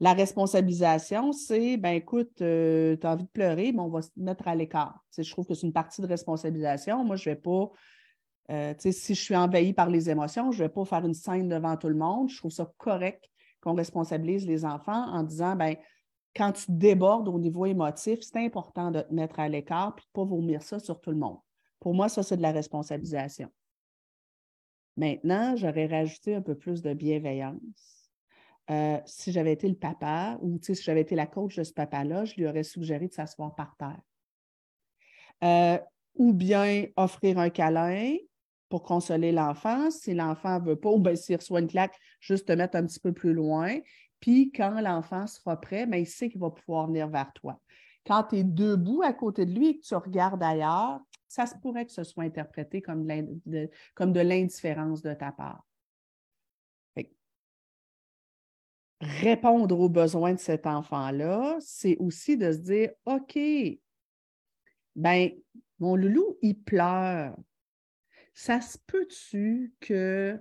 La responsabilisation, c'est, ben écoute, tu as envie de pleurer, mais on va se mettre à l'écart. je trouve que c'est une partie de responsabilisation. Moi, je ne vais pas euh, si je suis envahie par les émotions, je ne vais pas faire une scène devant tout le monde. Je trouve ça correct qu'on responsabilise les enfants en disant, ben, quand tu débordes au niveau émotif, c'est important de te mettre à l'écart et de ne pas vomir ça sur tout le monde. Pour moi, ça, c'est de la responsabilisation. Maintenant, j'aurais rajouté un peu plus de bienveillance. Euh, si j'avais été le papa ou si j'avais été la coach de ce papa-là, je lui aurais suggéré de s'asseoir par terre. Euh, ou bien offrir un câlin, pour consoler l'enfant. Si l'enfant ne veut pas, ou bien s'il reçoit une claque, juste te mettre un petit peu plus loin. Puis quand l'enfant sera prêt, bien, il sait qu'il va pouvoir venir vers toi. Quand tu es debout à côté de lui et que tu regardes ailleurs, ça se pourrait que ce soit interprété comme de l'indifférence de ta part. Répondre aux besoins de cet enfant-là, c'est aussi de se dire, OK, ben mon loulou, il pleure ça se peut-tu que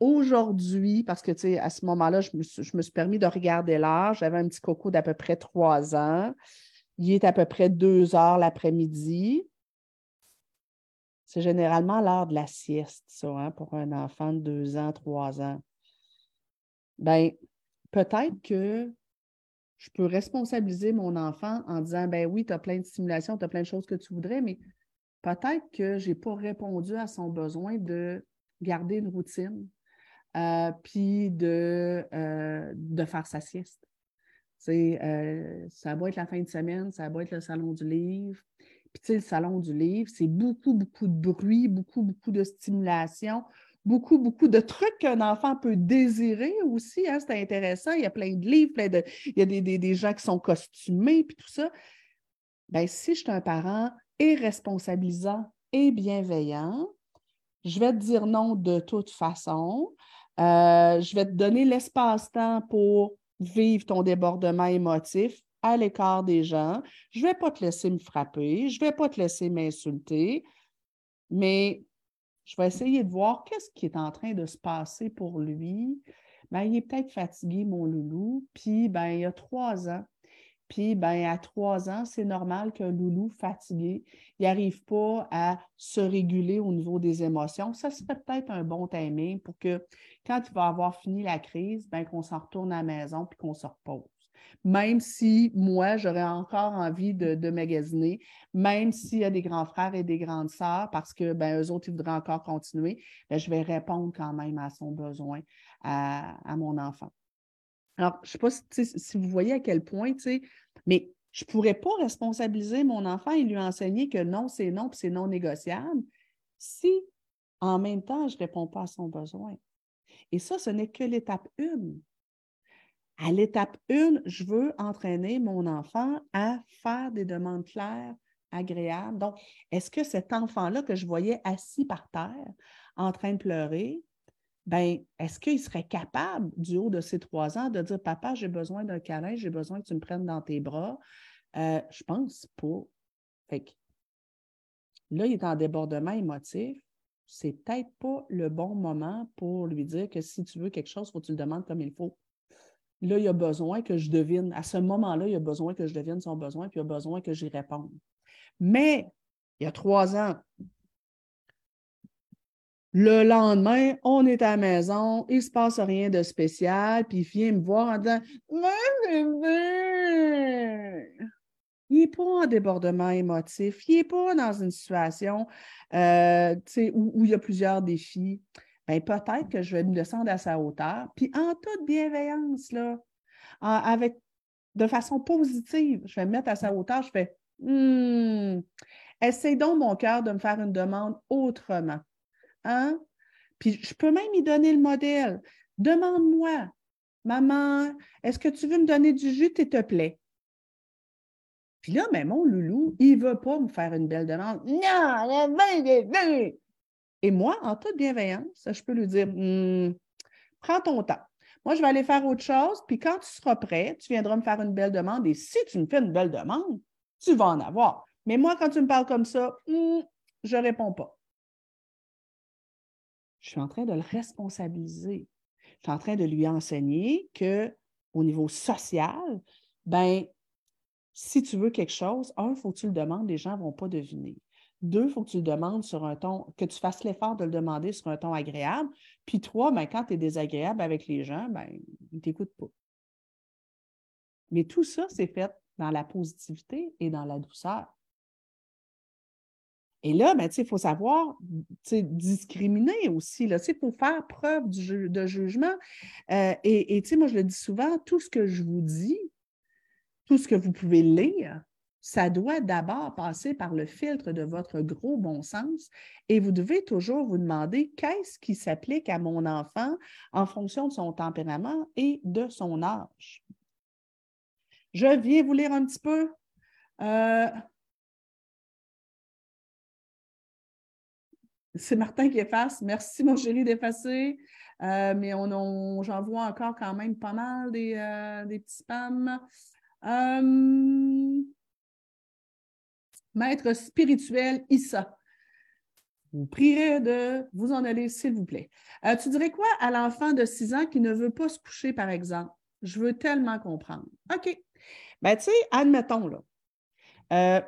aujourd'hui, parce que, tu sais, à ce moment-là, je me, suis, permis de regarder l'heure. J'avais un petit coco d'à peu près trois ans. Il est à peu près deux heures l'après-midi. C'est généralement l'heure de la sieste, ça, hein, pour un enfant de deux ans, trois ans. Bien, peut-être que je peux responsabiliser mon enfant en disant, ben oui, tu as plein de stimulations, tu as plein de choses que tu voudrais, mais peut-être que je n'ai pas répondu à son besoin de garder une routine, euh, puis de, euh, de faire sa sieste. Euh, ça va être la fin de semaine, ça va être le salon du livre. Puis, tu sais, le salon du livre, c'est beaucoup, beaucoup de bruit, beaucoup, beaucoup de stimulation, beaucoup, beaucoup de trucs qu'un enfant peut désirer aussi. Hein, c'est intéressant. Il y a plein de livres, plein de, il y a des, gens qui sont costumés, puis tout ça. Bien, si je suis un parent et responsabilisant et bienveillant. Je vais te dire non de toute façon. Euh, je vais te donner l'espace-temps pour vivre ton débordement émotif à l'écart des gens. Je ne vais pas te laisser me frapper, je ne vais pas te laisser m'insulter, mais je vais essayer de voir qu'est-ce qui est en train de se passer pour lui. Ben, il est peut-être fatigué, mon loulou, puis ben, il a trois ans, puis, ben, à trois ans, c'est normal qu'un loulou fatigué, il n'arrive pas à se réguler au niveau des émotions. Ça serait peut-être un bon timing pour que quand il va avoir fini la crise, ben, qu'on s'en retourne à la maison puis qu'on se repose. Même si moi, j'aurais encore envie de, magasiner, même s'il y a des grands frères et des grandes sœurs, parce que ben, eux autres, ils voudraient encore continuer, ben, je vais répondre quand même à son besoin, à mon enfant. Alors, je ne sais pas si, vous voyez à quel point, mais je ne pourrais pas responsabiliser mon enfant et lui enseigner que non, c'est non, puis c'est non négociable, si en même temps, je ne réponds pas à son besoin. Et ça, ce n'est que l'étape 1. À l'étape 1, je veux entraîner mon enfant à faire des demandes claires, agréables. Donc, est-ce que cet enfant-là que je voyais assis par terre en train de pleurer, ben, est-ce qu'il serait capable, du haut de ses trois ans, de dire Papa, j'ai besoin d'un câlin, j'ai besoin que tu me prennes dans tes bras? Euh, je pense pas. Fait là, il est en débordement émotif. C'est peut-être pas le bon moment pour lui dire que si tu veux quelque chose, il faut que tu le demandes comme il faut. Là, il a besoin que je devine. À ce moment-là, il a besoin que je devine son besoin, puis il a besoin que j'y réponde. Mais il y a trois ans, le lendemain, on est à la maison, il ne se passe rien de spécial, puis il vient me voir en disant Il n'est pas en débordement émotif, il n'est pas dans une situation euh, où, il y a plusieurs défis. Bien, peut-être que je vais me descendre à sa hauteur, puis en toute bienveillance, là, avec de façon positive. Je vais me mettre à sa hauteur, je fais hmm, essaye donc, mon cœur, de me faire une demande autrement. Hein? Puis je peux même y donner le modèle. Demande-moi, maman, est-ce que tu veux me donner du jus, s'il te plaît? Puis là, mais mon loulou, il ne veut pas me faire une belle demande. Non, Et moi, en toute bienveillance, je peux lui dire hmm, prends ton temps. Moi, je vais aller faire autre chose, puis quand tu seras prêt, tu viendras me faire une belle demande. Et si tu me fais une belle demande, tu vas en avoir. Mais moi, quand tu me parles comme ça, hmm, je ne réponds pas. Je suis en train de le responsabiliser. Je suis en train de lui enseigner qu'au niveau social, ben, si tu veux quelque chose, un, il faut que tu le demandes, les gens ne vont pas deviner. Deux, il faut que tu le demandes sur un ton, que tu fasses l'effort de le demander sur un ton agréable. Puis trois, ben, quand tu es désagréable avec les gens, ben, ils ne t'écoutent pas. Mais tout ça, c'est fait dans la positivité et dans la douceur. Et là, ben, il faut savoir discriminer aussi. Il faut faire preuve de jugement. Euh, et et moi, je le dis souvent, tout ce que je vous dis, tout ce que vous pouvez lire, ça doit d'abord passer par le filtre de votre gros bon sens et vous devez toujours vous demander qu'est-ce qui s'applique à mon enfant en fonction de son tempérament et de son âge. Je viens vous lire un petit peu. Euh, C'est Martin qui efface. Merci, mon chéri, d'effacer. Euh, mais on, j'en vois encore quand même pas mal des, euh, petits spams. Maître spirituel Issa. Vous prierez de vous en aller, s'il vous plaît. tu dirais quoi à l'enfant de 6 ans qui ne veut pas se coucher, par exemple? Je veux tellement comprendre. OK. Ben, tu sais, admettons, là.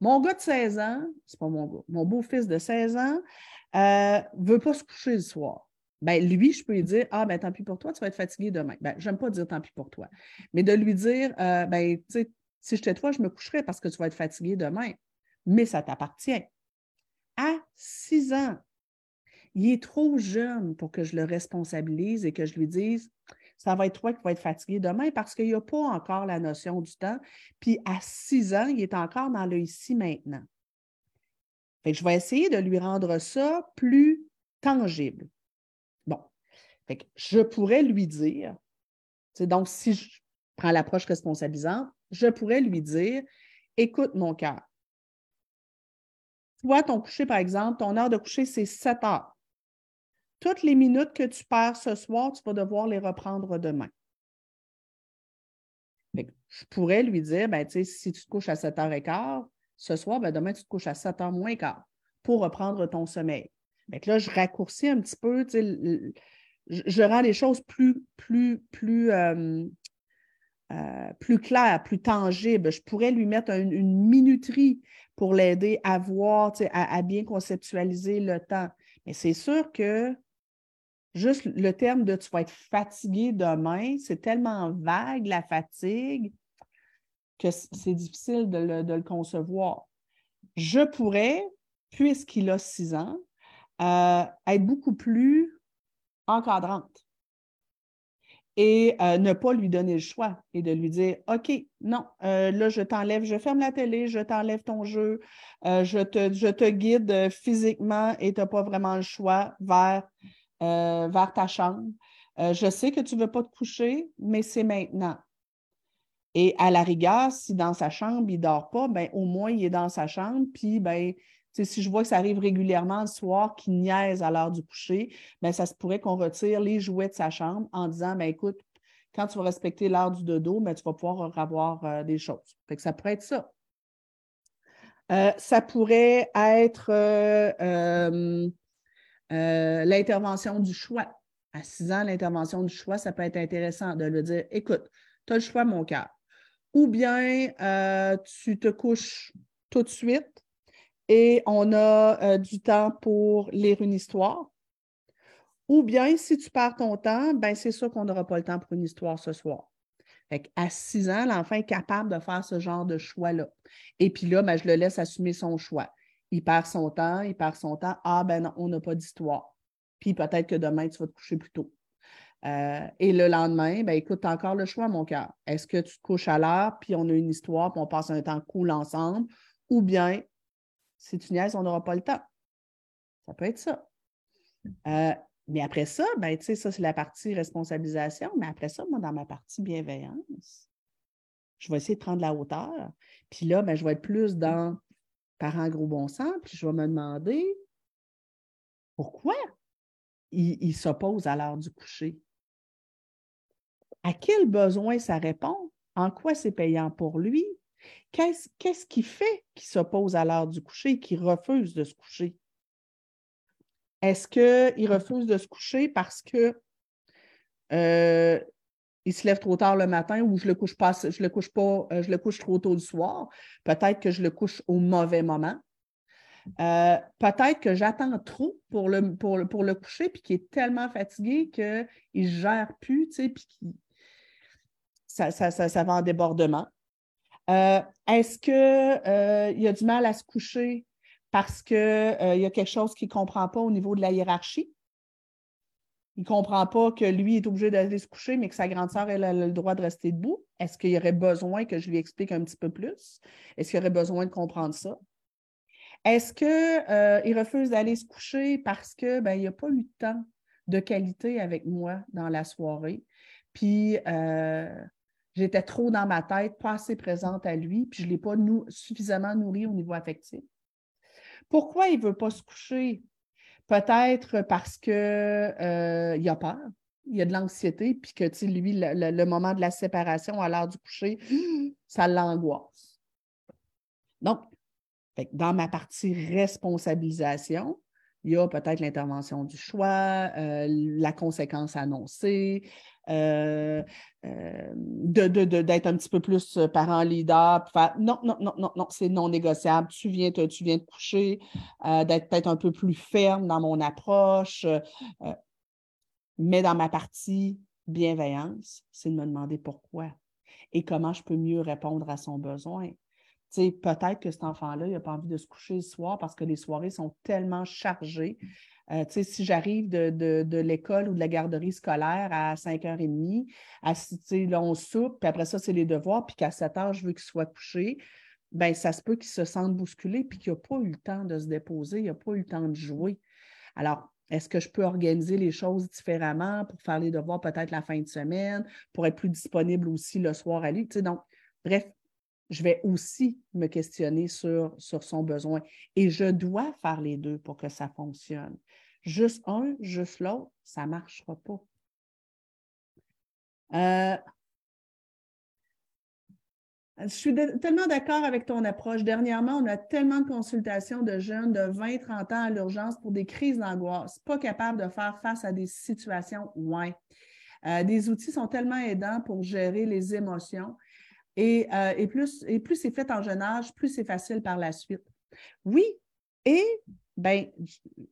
Mon gars de 16 ans, c'est pas mon gars, mon beau-fils de 16 ans, ne euh, veut pas se coucher le soir. Ben, lui, je peux lui dire Ah, ben tant pis pour toi, tu vas être fatigué demain. Ben, j'aime pas dire tant pis pour toi. Mais de lui dire euh, ben, tu sais, si j'étais toi, je me coucherais parce que tu vas être fatigué demain. Mais ça t'appartient. À 6 ans, il est trop jeune pour que je le responsabilise et que je lui dise ça va être toi qui vas être fatigué demain parce qu'il n'y a pas encore la notion du temps. Puis à six ans, il est encore dans le ici maintenant. Fait je vais essayer de lui rendre ça plus tangible. Bon. Je pourrais lui dire, donc si je prends l'approche responsabilisante, je pourrais lui dire écoute mon cœur. Toi, ton coucher, par exemple, ton heure de coucher, c'est 7 heures. Toutes les minutes que tu perds ce soir, tu vas devoir les reprendre demain. je pourrais lui dire, ben, si tu te couches à 7h15, ce soir, ben, demain, tu te couches à 7h moins quart pour reprendre ton sommeil. là, je raccourcis un petit peu, je, rends les choses plus, plus, plus, euh, euh, plus claires, plus tangibles. Je pourrais lui mettre une minuterie pour l'aider à voir, à, à, bien conceptualiser le temps. Mais c'est sûr que Juste le terme de tu vas être fatigué demain, c'est tellement vague, la fatigue, que c'est difficile de le, concevoir. Je pourrais, puisqu'il a six ans, euh, être beaucoup plus encadrante et euh, ne pas lui donner le choix et de lui dire OK, non, euh, là, je t'enlève, je ferme la télé, je t'enlève ton jeu, je, te, je te guide physiquement et tu n'as pas vraiment le choix vers euh, vers ta chambre. Euh, je sais que tu ne veux pas te coucher, mais c'est maintenant. Et à la rigueur, si dans sa chambre, il ne dort pas, ben, au moins il est dans sa chambre. Puis, ben, si je vois que ça arrive régulièrement le soir, qu'il niaise à l'heure du coucher, ben, ça se pourrait qu'on retire les jouets de sa chambre en disant ben, écoute, quand tu vas respecter l'heure du dodo, ben, tu vas pouvoir avoir euh, des choses. Ça pourrait être ça. ça pourrait être euh, l'intervention du choix. À 6 ans, l'intervention du choix, ça peut être intéressant de lui dire écoute, tu as le choix, mon cœur. Ou bien euh, tu te couches tout de suite et on a euh, du temps pour lire une histoire. Ou bien, si tu perds ton temps, ben c'est sûr qu'on n'aura pas le temps pour une histoire ce soir. à 6 ans, l'enfant est capable de faire ce genre de choix-là. Et puis là, ben, je le laisse assumer son choix il perd son temps, il perd son temps. Ah, ben non, on n'a pas d'histoire. Puis peut-être que demain, tu vas te coucher plus tôt. Euh, et le lendemain, ben écoute, as encore le choix, mon cœur. Est-ce que tu te couches à l'heure, puis on a une histoire, puis on passe un temps cool ensemble, ou bien, si tu niaises, on n'aura pas le temps. Ça peut être ça. Euh, mais après ça, ben, tu sais, ça, c'est la partie responsabilisation. Mais après ça, moi, dans ma partie bienveillance, je vais essayer de prendre la hauteur. Puis là, ben, je vais être plus dans parent gros bon sens, puis je vais me demander pourquoi il, s'oppose à l'heure du coucher. À quel besoin ça répond? En quoi c'est payant pour lui? Qu'est-ce qui fait qu'il s'oppose à l'heure du coucher, qu'il refuse de se coucher? Est-ce qu'il refuse de se coucher parce que euh, il se lève trop tard le matin ou je le couche pas, je le couche pas, euh, je le couche trop tôt le soir? Peut-être que je le couche au mauvais moment. Euh, peut-être que j'attends trop pour le, pour, pour le coucher, puis qu'il est tellement fatigué qu'il ne gère plus, tu sais, puis ça, ça, va en débordement. Est-ce qu'il y a du mal à se coucher parce qu'il euh, y a quelque chose qu'il ne comprend pas au niveau de la hiérarchie? Il ne comprend pas que lui est obligé d'aller se coucher, mais que sa grande sœur, elle a le droit de rester debout? Est-ce qu'il y aurait besoin que je lui explique un petit peu plus? Est-ce qu'il aurait besoin de comprendre ça? Est-ce qu'il euh, refuse d'aller se coucher parce qu'il ben, n'a pas eu de temps de qualité avec moi dans la soirée? Puis euh, j'étais trop dans ma tête, pas assez présente à lui, puis je ne l'ai pas suffisamment nourri au niveau affectif. Pourquoi il ne veut pas se coucher? Peut-être parce qu'il euh, a peur, il a de l'anxiété, puis que lui, le, moment de la séparation à l'heure du coucher, (gasps) ça l'angoisse. Donc, dans ma partie responsabilisation, il y a peut-être l'intervention du choix, euh, la conséquence annoncée, euh, euh, d'être un petit peu plus parent leader, non, non, non, non, non, c'est non négociable. Tu viens tu viens te coucher, d'être peut-être un peu plus ferme dans mon approche. mais dans ma partie bienveillance, c'est de me demander pourquoi et comment je peux mieux répondre à son besoin peut-être que cet enfant-là, il n'a pas envie de se coucher le soir parce que les soirées sont tellement chargées. Euh, si j'arrive de, l'école ou de la garderie scolaire à 5h30, à, là, on soupe, puis après ça, c'est les devoirs, puis qu'à 7 h, je veux qu'il soit couché, bien, ça se peut qu'il se sente bousculé, puis qu'il n'a pas eu le temps de se déposer, il n'a pas eu le temps de jouer. Alors, est-ce que je peux organiser les choses différemment pour faire les devoirs peut-être la fin de semaine, pour être plus disponible aussi le soir à lui? donc, bref, je vais aussi me questionner sur, sur son besoin. Et je dois faire les deux pour que ça fonctionne. Juste un, juste l'autre, ça ne marchera pas. Euh, je suis tellement d'accord avec ton approche. Dernièrement, on a tellement de consultations de jeunes de 20, 30 ans à l'urgence pour des crises d'angoisse, pas capables de faire face à des situations, ouais. Euh, des outils sont tellement aidants pour gérer les émotions. Euh, et, plus, et plus c'est fait en jeune âge, plus c'est facile par la suite. Oui, et ben,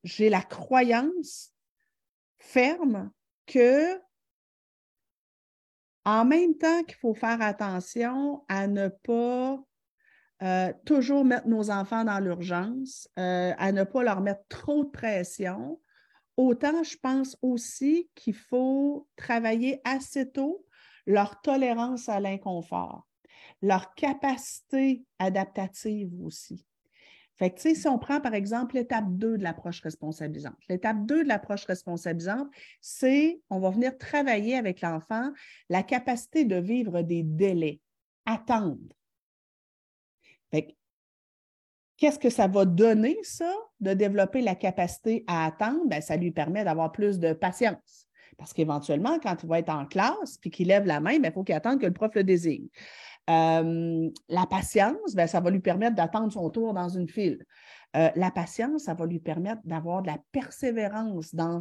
j'ai la croyance ferme que en même temps qu'il faut faire attention à ne pas euh, toujours mettre nos enfants dans l'urgence, euh, à ne pas leur mettre trop de pression, autant je pense aussi qu'il faut travailler assez tôt leur tolérance à l'inconfort leur capacité adaptative aussi. Fait que, si on prend par exemple l'étape 2 de l'approche responsabilisante, l'étape 2 de l'approche responsabilisante, c'est on va venir travailler avec l'enfant la capacité de vivre des délais, attendre. Qu'est-ce que ça va donner, ça, de développer la capacité à attendre? Bien, ça lui permet d'avoir plus de patience. Parce qu'éventuellement, quand il va être en classe puis qu'il lève la main, il ben, faut qu'il attende que le prof le désigne. Euh, la patience, ben, ça va lui permettre d'attendre son tour dans une file. Euh, la patience, ça va lui permettre d'avoir de la persévérance dans,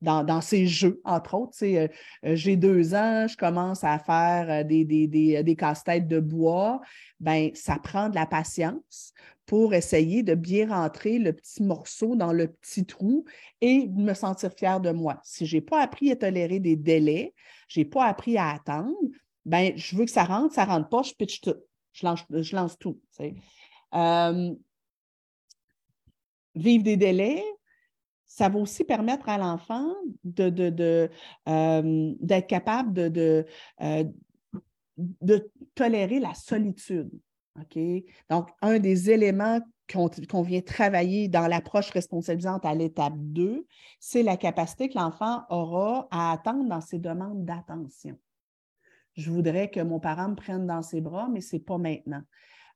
dans, ses jeux, entre autres. Euh, j'ai deux ans, je commence à faire des, des, des, casse-têtes de bois. Ben, ça prend de la patience pour essayer de bien rentrer le petit morceau dans le petit trou et me sentir fière de moi. Si je n'ai pas appris à tolérer des délais, je n'ai pas appris à attendre, ben, je veux que ça rentre, ça ne rentre pas, je pitch tout. Je lance, je lance tout. Euh, vivre des délais, ça va aussi permettre à l'enfant d'être de, euh, capable de, euh, de, tolérer la solitude. Donc, un des éléments qu'on vient travailler dans l'approche responsabilisante à l'étape 2, c'est la capacité que l'enfant aura à attendre dans ses demandes d'attention. Je voudrais que mon parent me prenne dans ses bras, mais ce n'est pas maintenant.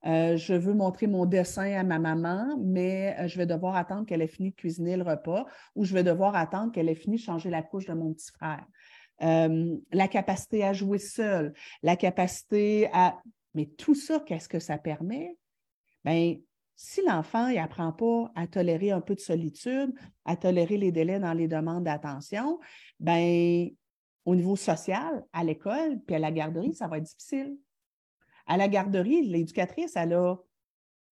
Euh, je veux montrer mon dessin à ma maman, mais euh, je vais devoir attendre qu'elle ait fini de cuisiner le repas ou je vais devoir attendre qu'elle ait fini de changer la couche de mon petit frère. Euh, la capacité à jouer seul, la capacité à... Mais tout ça, qu'est-ce que ça permet? Bien, si l'enfant n'apprend pas à tolérer un peu de solitude, à tolérer les délais dans les demandes d'attention, bien, au niveau social, à l'école, puis à la garderie, ça va être difficile. À la garderie, l'éducatrice, elle a,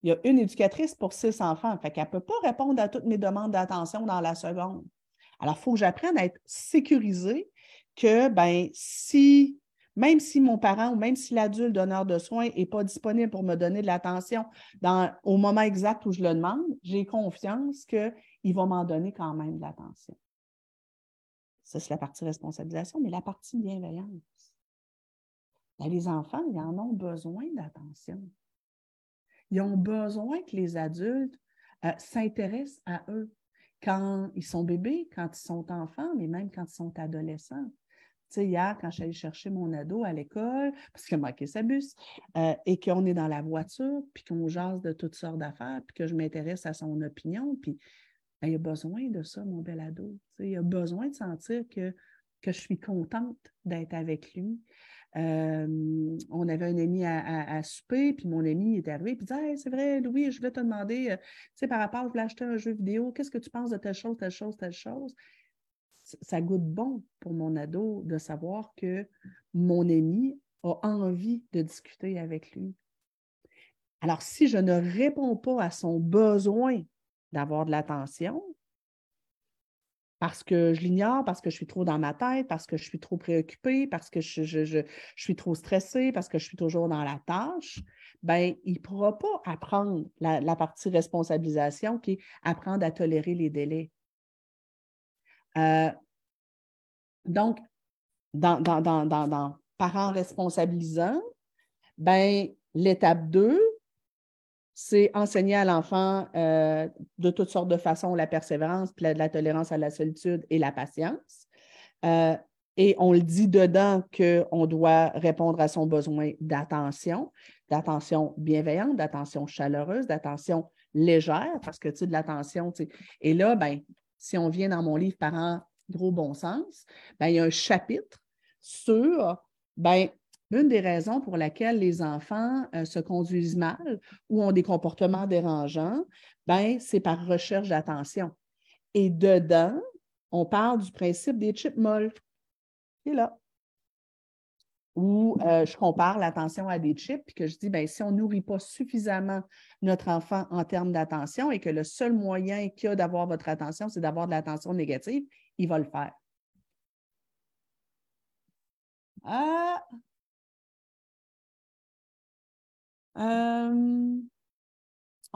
il y a une éducatrice pour six enfants, fait ne peut pas répondre à toutes mes demandes d'attention dans la seconde. Alors, il faut que j'apprenne à être sécurisée que, ben, si même si mon parent ou même si l'adulte donneur de soins n'est pas disponible pour me donner de l'attention au moment exact où je le demande, j'ai confiance qu'il va m'en donner quand même de l'attention. Ça, c'est la partie responsabilisation, mais la partie bienveillance. Ben, les enfants, ils en ont besoin d'attention. Ils ont besoin que les adultes euh, s'intéressent à eux quand ils sont bébés, quand ils sont enfants, mais même quand ils sont adolescents hier, quand je suis allée chercher mon ado à l'école, parce qu'il a sa bus, euh, et qu'on est dans la voiture, puis qu'on jase de toutes sortes d'affaires, puis que je m'intéresse à son opinion, puis il a besoin de ça, mon bel ado. il a besoin de sentir que, que je suis contente d'être avec lui. Euh, on avait un ami à, souper, puis mon ami est arrivé, puis il C'est vrai, Louis, je voulais te demander, euh, par rapport, je voulais acheter un jeu vidéo, qu'est-ce que tu penses de telle chose, telle chose, telle chose? Ça goûte bon pour mon ado de savoir que mon ami a envie de discuter avec lui. Alors, si je ne réponds pas à son besoin d'avoir de l'attention, parce que je l'ignore, parce que je suis trop dans ma tête, parce que je suis trop préoccupée, parce que je, suis trop stressée, parce que je suis toujours dans la tâche, ben, il ne pourra pas apprendre la, partie responsabilisation qui est apprendre à tolérer les délais. Euh, donc, dans, dans, parents responsabilisants, ben, l'étape 2, c'est enseigner à l'enfant euh, de toutes sortes de façons la persévérance, la, la, tolérance à la solitude et la patience. Euh, et on le dit dedans qu'on doit répondre à son besoin d'attention, d'attention bienveillante, d'attention chaleureuse, d'attention légère, parce que tu de l'attention. Et là, ben, si on vient dans mon livre Parents gros bon sens, ben, il y a un chapitre sur ben, une des raisons pour laquelle les enfants euh, se conduisent mal ou ont des comportements dérangeants, ben, c'est par recherche d'attention. Et dedans, on parle du principe des chips molles. Et là où euh, je compare l'attention à des chips, puis que je dis, bien, si on ne nourrit pas suffisamment notre enfant en termes d'attention et que le seul moyen qu'il a d'avoir votre attention, c'est d'avoir de l'attention négative, il va le faire. Ah! Euh,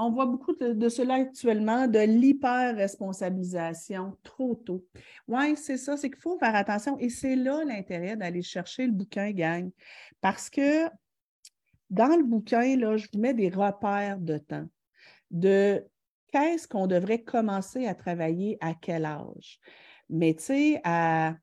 on voit beaucoup de, cela actuellement, de l'hyper-responsabilisation trop tôt. Oui, c'est ça, c'est qu'il faut faire attention. Et c'est là l'intérêt d'aller chercher le bouquin gang. Parce que dans le bouquin, là, je vous mets des repères de temps, de qu'est-ce qu'on devrait commencer à travailler à quel âge. Mais tu sais, à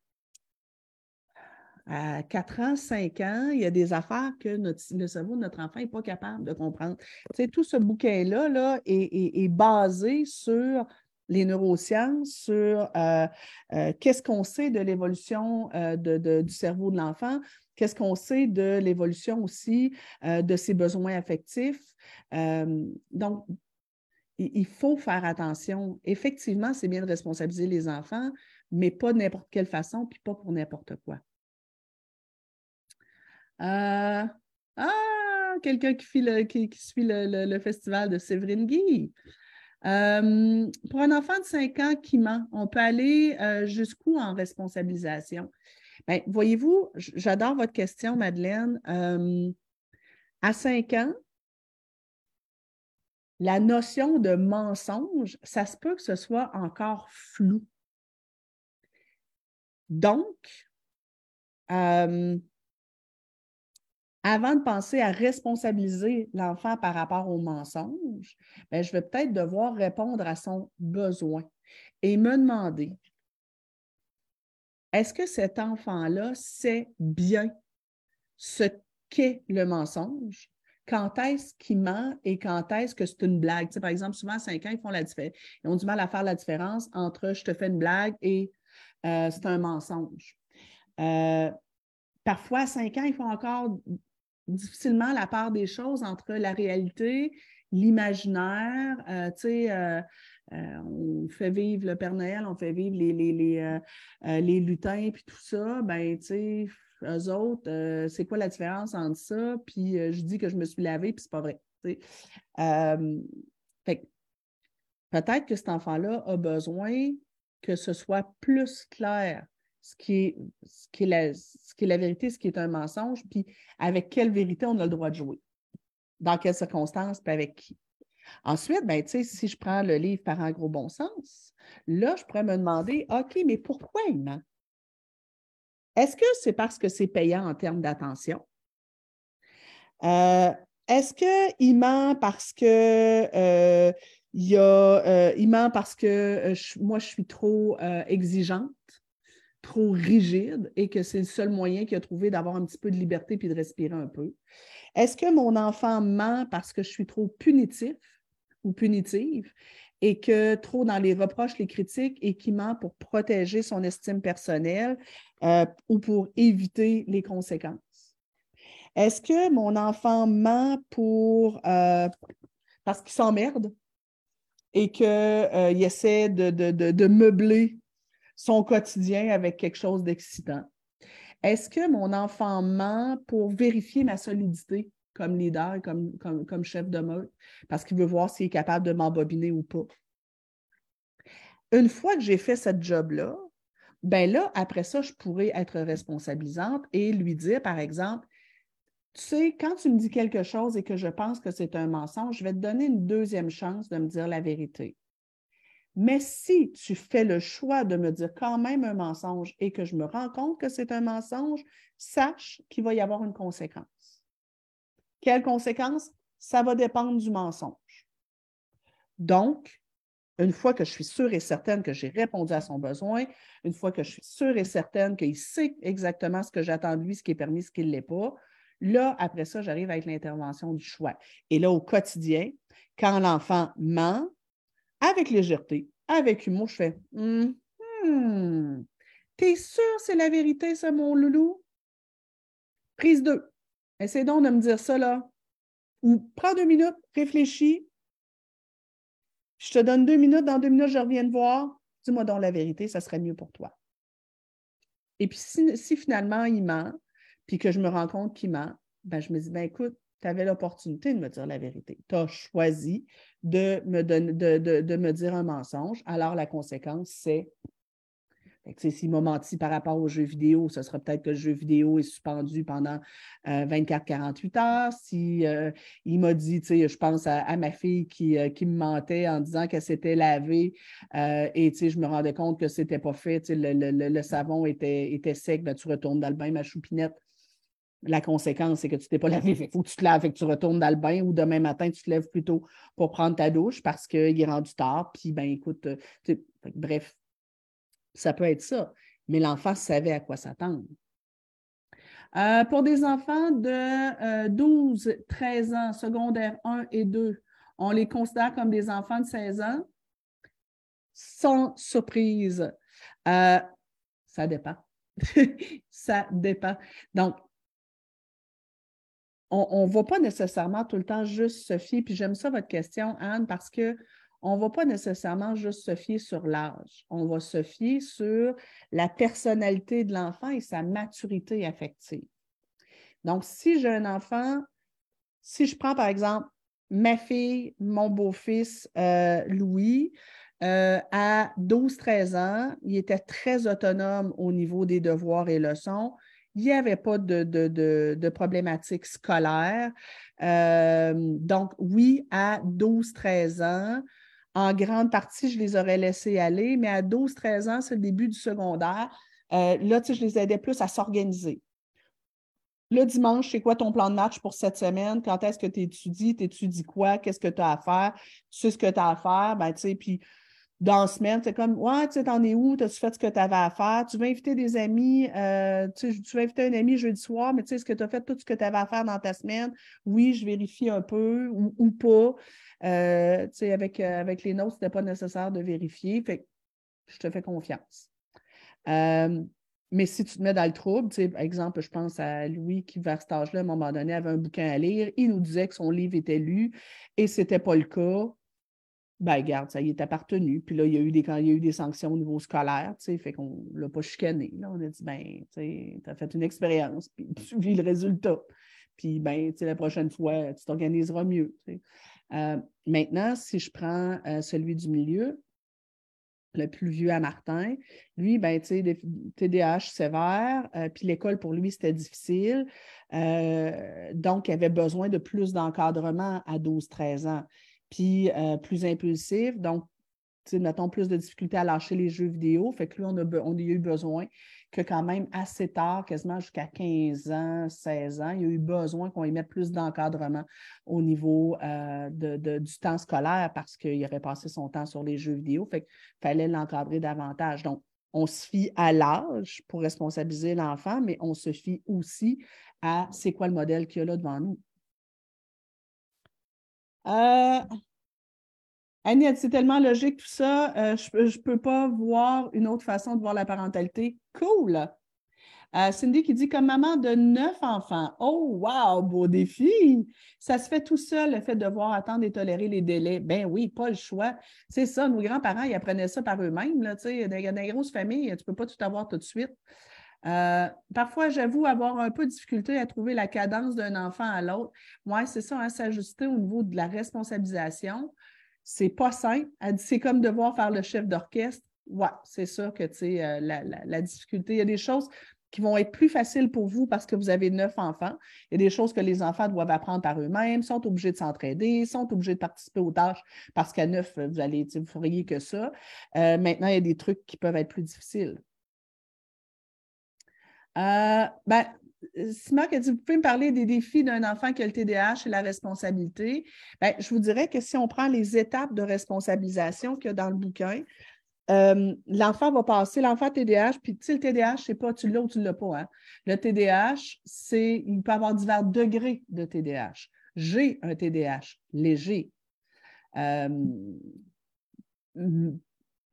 à 4 ans, 5 ans, il y a des affaires que le cerveau de notre enfant n'est pas capable de comprendre. Tu tout ce bouquin-là là, est, basé sur les neurosciences, sur euh, euh, qu'est-ce qu'on sait de l'évolution euh, du cerveau de l'enfant, qu'est-ce qu'on sait de l'évolution aussi de ses besoins affectifs. donc, il faut faire attention. Effectivement, c'est bien de responsabiliser les enfants, mais pas de n'importe quelle façon, puis pas pour n'importe quoi. Euh, ah, quelqu'un qui, suit le, festival de Séverine Guy. Euh, pour un enfant de 5 ans qui ment, on peut aller euh, jusqu'où en responsabilisation? Ben, voyez-vous, j'adore votre question, Madeleine. à 5 ans, la notion de mensonge, ça se peut que ce soit encore flou. Donc, avant de penser à responsabiliser l'enfant par rapport au mensonge, ben, je vais peut-être devoir répondre à son besoin et me demander, est-ce que cet enfant-là sait bien ce qu'est le mensonge? Quand est-ce qu'il ment et quand est-ce que c'est une blague? par exemple, souvent à 5 ans, ils font la différence. Ils ont du mal à faire la différence entre je te fais une blague et euh, c'est un mensonge. Euh, parfois, à 5 ans, ils font encore difficilement la part des choses entre la réalité, l'imaginaire. Euh, tu sais, euh, euh, on fait vivre le Père Noël, on fait vivre les, les, les, lutins, puis tout ça. Ben, tu sais, eux autres, c'est quoi la différence entre ça? Puis je dis que je me suis lavé, puis c'est pas vrai. fait peut-être que cet enfant-là a besoin que ce soit plus clair ce qui est, ce qui la, ce qui est la vérité, ce qui est un mensonge, puis avec quelle vérité on a le droit de jouer, dans quelles circonstances, puis avec qui? Ensuite, ben, si je prends le livre par un gros bon sens, là, je pourrais me demander, OK, mais pourquoi il ment? Est-ce que c'est parce que c'est payant en termes d'attention? Euh, est-ce qu'il ment parce que euh, il, a, euh, il ment parce que moi, je suis trop exigeante? Trop rigide et que c'est le seul moyen qu'il a trouvé d'avoir un petit peu de liberté puis de respirer un peu? Est-ce que mon enfant ment parce que je suis trop punitif ou punitive et que trop dans les reproches, les critiques et qui ment pour protéger son estime personnelle euh, ou pour éviter les conséquences? Est-ce que mon enfant ment pour euh, parce qu'il s'emmerde et qu'il euh, essaie de, de meubler son quotidien avec quelque chose d'excitant. Est-ce que mon enfant ment pour vérifier ma solidité comme leader, comme, comme, chef de meute, parce qu'il veut voir s'il est capable de m'embobiner ou pas? Une fois que j'ai fait cette job-là, ben là, après ça, je pourrais être responsabilisante et lui dire, par exemple, tu sais, quand tu me dis quelque chose et que je pense que c'est un mensonge, je vais te donner une deuxième chance de me dire la vérité. Mais si tu fais le choix de me dire quand même un mensonge et que je me rends compte que c'est un mensonge, sache qu'il va y avoir une conséquence. Quelle conséquence? Ça va dépendre du mensonge. Donc, une fois que je suis sûre et certaine que j'ai répondu à son besoin, une fois que je suis sûre et certaine qu'il sait exactement ce que j'attends de lui, ce qui est permis, ce qui ne l'est pas, là, après ça, j'arrive avec l'intervention du choix. Et là, au quotidien, quand l'enfant ment, avec légèreté, avec humour, je fais hum, hum, T'es sûr c'est la vérité, ça, mon loulou? Prise 2. Essaie donc de me dire ça là. Ou prends deux minutes, réfléchis. Je te donne deux minutes, dans deux minutes, je reviens te voir. Dis-moi donc la vérité, ça serait mieux pour toi. Et puis, si, si finalement il ment, puis que je me rends compte qu'il ment, ben, je me dis, ben écoute, tu avais l'opportunité de me dire la vérité. Tu as choisi de me, de, me dire un mensonge. Alors, la conséquence, c'est s'il m'a menti par rapport aux jeux vidéo, ce serait peut-être que le jeu vidéo est suspendu pendant 24-48 euh, heures. Si euh, m'a dit, je pense à, ma fille euh, qui, me mentait en disant qu'elle s'était lavée et je me rendais compte que ce n'était pas fait, le, savon était, était sec, ben, tu retournes dans le bain, ma choupinette la conséquence, c'est que tu t'es pas lavé. Il faut que tu te laves et que tu retournes dans le bain ou demain matin, tu te lèves plus tôt pour prendre ta douche parce qu'il est rendu tard. Puis, ben écoute, euh, bref, ça peut être ça. Mais l'enfant savait à quoi s'attendre. Euh, pour des enfants de 12, euh, 13 ans, secondaire 1 et 2, on les considère comme des enfants de 16 ans? Sans surprise. ça dépend. (laughs) ça dépend. Donc, on ne va pas nécessairement tout le temps juste se fier, puis j'aime ça votre question, Anne, parce que on ne va pas nécessairement juste se fier sur l'âge. On va se fier sur la personnalité de l'enfant et sa maturité affective. Donc, si j'ai un enfant, si je prends par exemple ma fille, mon beau-fils euh, Louis, euh, à 12-13 ans, il était très autonome au niveau des devoirs et leçons il n'y avait pas de, de, problématiques scolaires. Euh, donc, oui, à 12-13 ans, en grande partie, je les aurais laissés aller, mais à 12-13 ans, c'est le début du secondaire. Euh, là, tu je les aidais plus à s'organiser. Le dimanche, c'est quoi ton plan de match pour cette semaine? Quand est-ce que tu étudies? Tu étudies quoi? Qu'est-ce que tu as à faire? Tu sais ce que tu as à faire? Ben, tu sais, puis dans la semaine, c'est comme Ouais, tu sais, t'en es où? T'as-tu fait ce que tu avais à faire? Tu veux inviter des amis, euh, tu, veux inviter un ami jeudi soir, mais tu sais, est-ce que tu as fait tout ce que tu avais à faire dans ta semaine? Oui, je vérifie un peu ou, pas. Euh, tu sais, avec, euh, avec les notes, ce n'était pas nécessaire de vérifier. Fait je te fais confiance. Mais si tu te mets dans le trouble, tu sais, par exemple, je pense à Louis qui, vers cet âge-là, à un moment donné, avait un bouquin à lire, il nous disait que son livre était lu et ce n'était pas le cas. Ben, regarde, ça y est appartenu. Puis là, il y a eu des, il y a eu des sanctions au niveau scolaire, tu sais, fait qu'on ne l'a pas chicané. Là. On a dit, ben, tu as fait une expérience, puis (laughs) tu vis le résultat. Puis, ben, tu sais, la prochaine fois, tu t'organiseras mieux. Euh, maintenant, si je prends euh, celui du milieu, le plus vieux à Martin. Lui, ben, tu sais, TDAH sévère, euh, puis l'école pour lui, c'était difficile. Donc, il avait besoin de plus d'encadrement à 12-13 ans, puis euh, plus impulsif. Donc, mettons, plus de difficultés à lâcher les jeux vidéo. Fait que a, on a eu besoin que quand même assez tard, quasiment jusqu'à 15 ans, 16 ans, il y a eu besoin qu'on y mette plus d'encadrement au niveau euh, de, du temps scolaire parce qu'il aurait passé son temps sur les jeux vidéo. Fait qu'il fallait l'encadrer davantage. Donc, on se fie à l'âge pour responsabiliser l'enfant, mais on se fie aussi à c'est quoi le modèle qu'il y a là devant nous. Euh, Annie, c'est tellement logique tout ça, euh, je ne peux pas voir une autre façon de voir la parentalité. Cool! Euh, Cindy qui dit comme maman de neuf enfants. Oh, wow, beau défi! Ça se fait tout seul, le fait de devoir attendre et tolérer les délais. Ben oui, pas le choix. C'est ça, nos grands-parents, ils apprenaient ça par eux-mêmes. Dans, dans les grosses familles, tu ne peux pas tout avoir tout de suite. Euh, parfois, j'avoue avoir un peu de difficulté à trouver la cadence d'un enfant à l'autre. Moi, c'est ça, hein, s'ajuster au niveau de la responsabilisation c'est pas simple. C'est comme devoir faire le chef d'orchestre. Ouais, c'est sûr que tu euh, la, difficulté. Il y a des choses qui vont être plus faciles pour vous parce que vous avez neuf enfants. Il y a des choses que les enfants doivent apprendre par eux-mêmes, sont obligés de s'entraider, sont obligés de participer aux tâches parce qu'à neuf, vous allez, vous feriez que ça. Euh, maintenant, il y a des trucs qui peuvent être plus difficiles. Euh, ben, Simon dit, vous pouvez me parler des défis d'un enfant qui a le TDAH et la responsabilité? Bien, je vous dirais que si on prend les étapes de responsabilisation qu'il y a dans le bouquin, euh, l'enfant va passer, l'enfant TDAH, puis tu sais, le TDAH, c'est pas tu l'as ou tu ne l'as pas. Hein? Le TDAH, c'est, il peut avoir divers degrés de TDAH. J'ai un TDAH léger. Euh,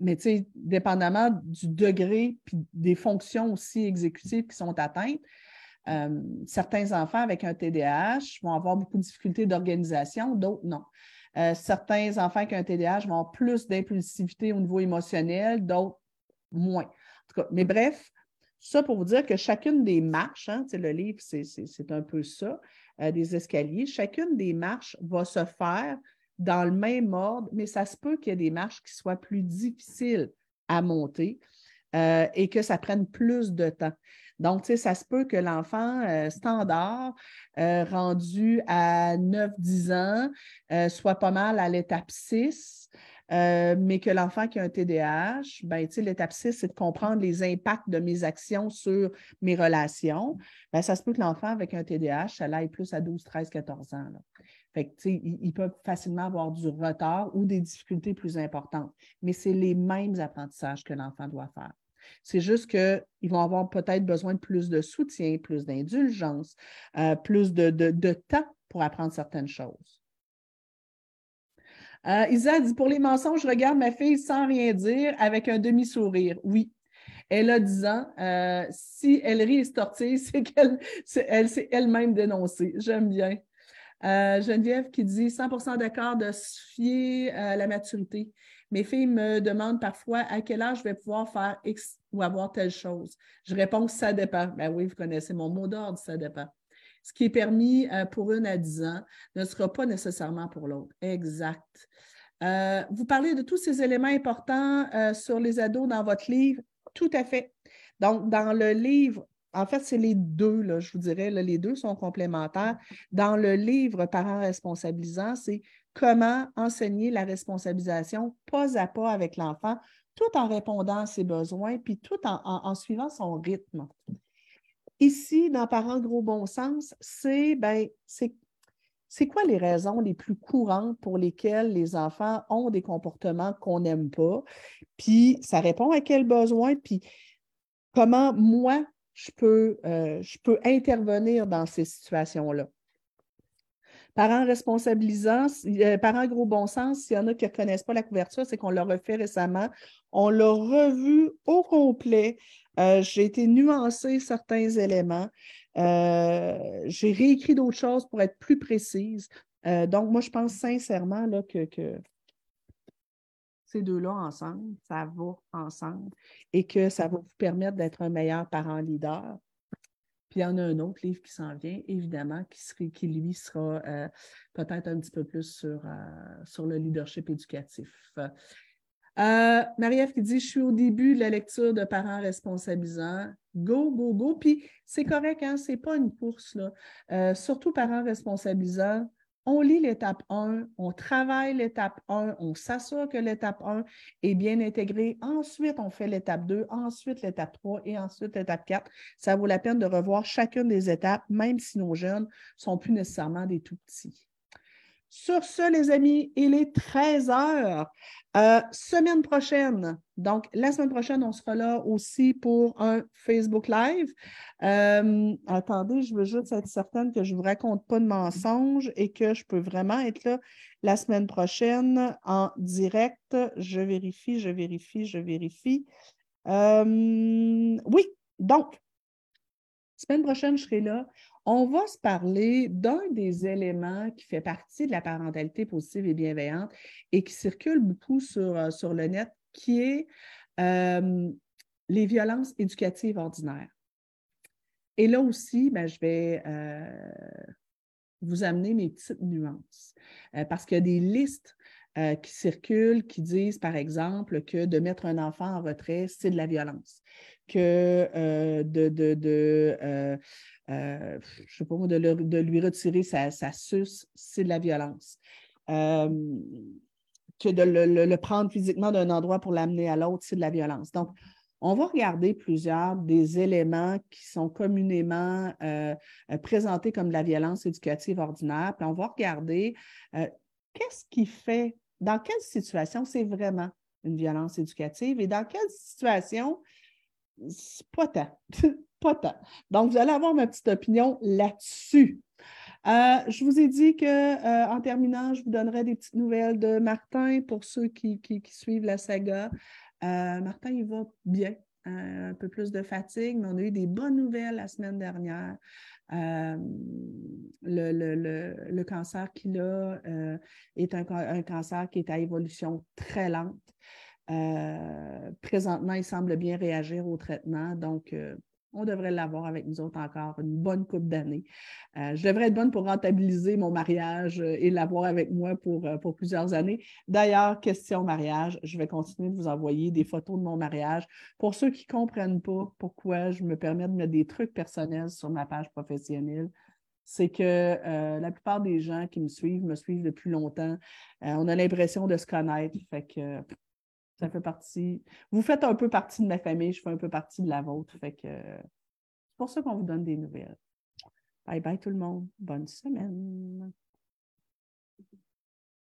mais tu dépendamment du degré puis des fonctions aussi exécutives qui sont atteintes, euh, certains enfants avec un TDAH vont avoir beaucoup de difficultés d'organisation, d'autres non. Euh, certains enfants avec un TDAH vont avoir plus d'impulsivité au niveau émotionnel, d'autres moins. En tout cas, mais bref, ça pour vous dire que chacune des marches, hein, le livre, c'est un peu ça, euh, des escaliers, chacune des marches va se faire dans le même ordre, mais ça se peut qu'il y ait des marches qui soient plus difficiles à monter et que ça prenne plus de temps. Donc, tu sais, ça se peut que l'enfant euh, standard, euh, rendu à 9-10 ans, euh, soit pas mal à l'étape 6, mais que l'enfant qui a un TDAH, ben, tu sais, l'étape 6, c'est de comprendre les impacts de mes actions sur mes relations. Ben, ça se peut que l'enfant avec un TDAH, ça aille plus à 12, 13, 14 ans. Fait que, ils, ils, peuvent facilement avoir du retard ou des difficultés plus importantes. Mais c'est les mêmes apprentissages que l'enfant doit faire. C'est juste qu'ils vont avoir peut-être besoin de plus de soutien, plus d'indulgence, euh, plus de, temps pour apprendre certaines choses. Euh, Isa dit Pour les mensonges, je regarde ma fille sans rien dire avec un demi-sourire. Oui. Elle a 10 ans. Euh, si elle rit et se tortille, (laughs) c'est qu'elle s'est elle-même dénoncée. J'aime bien. Geneviève qui dit 100% d'accord de se fier à la maturité. Mes filles me demandent parfois à quel âge je vais pouvoir faire X ou avoir telle chose. Je réponds ça dépend. Ben oui, vous connaissez mon mot d'ordre, ça dépend. Ce qui est permis euh, pour une à 10 ans ne sera pas nécessairement pour l'autre. Exact. Euh, vous parlez de tous ces éléments importants euh, sur les ados dans votre livre. Tout à fait. Donc, dans le livre en fait, c'est les deux, je vous dirais, les deux sont complémentaires. Dans le livre Parents responsabilisants, c'est comment enseigner la responsabilisation pas à pas avec l'enfant, tout en répondant à ses besoins, puis tout en, suivant son rythme. Ici, dans Parents gros bon sens, c'est ben, c'est quoi les raisons les plus courantes pour lesquelles les enfants ont des comportements qu'on n'aime pas? Puis ça répond à quels besoins? Puis comment moi, je peux, euh, je peux intervenir dans ces situations-là. Parents responsabilisants, euh, parents gros bon sens, s'il y en a qui ne connaissent pas la couverture, c'est qu'on l'a refait récemment. On l'a revu au complet. Euh, j'ai été nuancer certains éléments. j'ai réécrit d'autres choses pour être plus précise. donc, moi, je pense sincèrement là, que ces deux-là ensemble, ça va ensemble et que ça va vous permettre d'être un meilleur parent leader. Puis il y en a un autre livre qui s'en vient, évidemment, qui, lui sera euh, peut-être un petit peu plus sur, euh, sur le leadership éducatif. Euh, Marie-Ève qui dit Je suis au début de la lecture de parents responsabilisants. Go, go, go. Puis c'est correct, hein? ce n'est pas une course. Là. surtout parents responsabilisants, on lit l'étape 1, on travaille l'étape 1, on s'assure que l'étape 1 est bien intégrée. Ensuite, on fait l'étape 2, ensuite l'étape 3 et ensuite l'étape 4. Ça vaut la peine de revoir chacune des étapes, même si nos jeunes ne sont plus nécessairement des tout petits. Sur ce, les amis, il est 13 heures. Euh, semaine prochaine, donc la semaine prochaine, on sera là aussi pour un Facebook Live. Euh, attendez, je veux juste être certaine que je ne vous raconte pas de mensonges et que je peux vraiment être là la semaine prochaine en direct. Je vérifie, je vérifie, je vérifie. Euh, oui, donc, semaine prochaine, je serai là on va se parler d'un des éléments qui fait partie de la parentalité positive et bienveillante et qui circule beaucoup sur, euh, le net, qui est euh, les violences éducatives ordinaires. Et là aussi, ben, je vais euh, vous amener mes petites nuances parce qu'il y a des listes qui circulent qui disent, par exemple, que de mettre un enfant en retrait, c'est de la violence que de, je sais pas moi, de, lui retirer sa, suce, c'est de la violence. Euh, que de le, prendre physiquement d'un endroit pour l'amener à l'autre, c'est de la violence. Donc, on va regarder plusieurs des éléments qui sont communément euh, présentés comme de la violence éducative ordinaire, puis on va regarder qu'est-ce qui fait, dans quelle situation c'est vraiment une violence éducative et dans quelle situation c'est pas tant. (laughs) pas tant. Donc, vous allez avoir ma petite opinion là-dessus. Euh, je vous ai dit qu'en euh, en terminant, je vous donnerai des petites nouvelles de Martin pour ceux qui, suivent la saga. Euh, Martin, il va bien. un peu plus de fatigue, mais on a eu des bonnes nouvelles la semaine dernière. Le, cancer qu'il a est un, cancer qui est à évolution très lente. présentement, il semble bien réagir au traitement. Donc, on devrait l'avoir avec nous autres encore une bonne coupe d'années. Euh, je devrais être bonne pour rentabiliser mon mariage euh, et l'avoir avec moi pour, euh, pour plusieurs années. D'ailleurs, question mariage, je vais continuer de vous envoyer des photos de mon mariage. Pour ceux qui ne comprennent pas pourquoi je me permets de mettre des trucs personnels sur ma page professionnelle, c'est que la plupart des gens qui me suivent me suivent depuis longtemps. on a l'impression de se connaître. Fait que ça fait partie. Vous faites un peu partie de ma famille, je fais un peu partie de la vôtre. Fait que c'est pour ça qu'on vous donne des nouvelles. Bye bye tout le monde. Bonne semaine.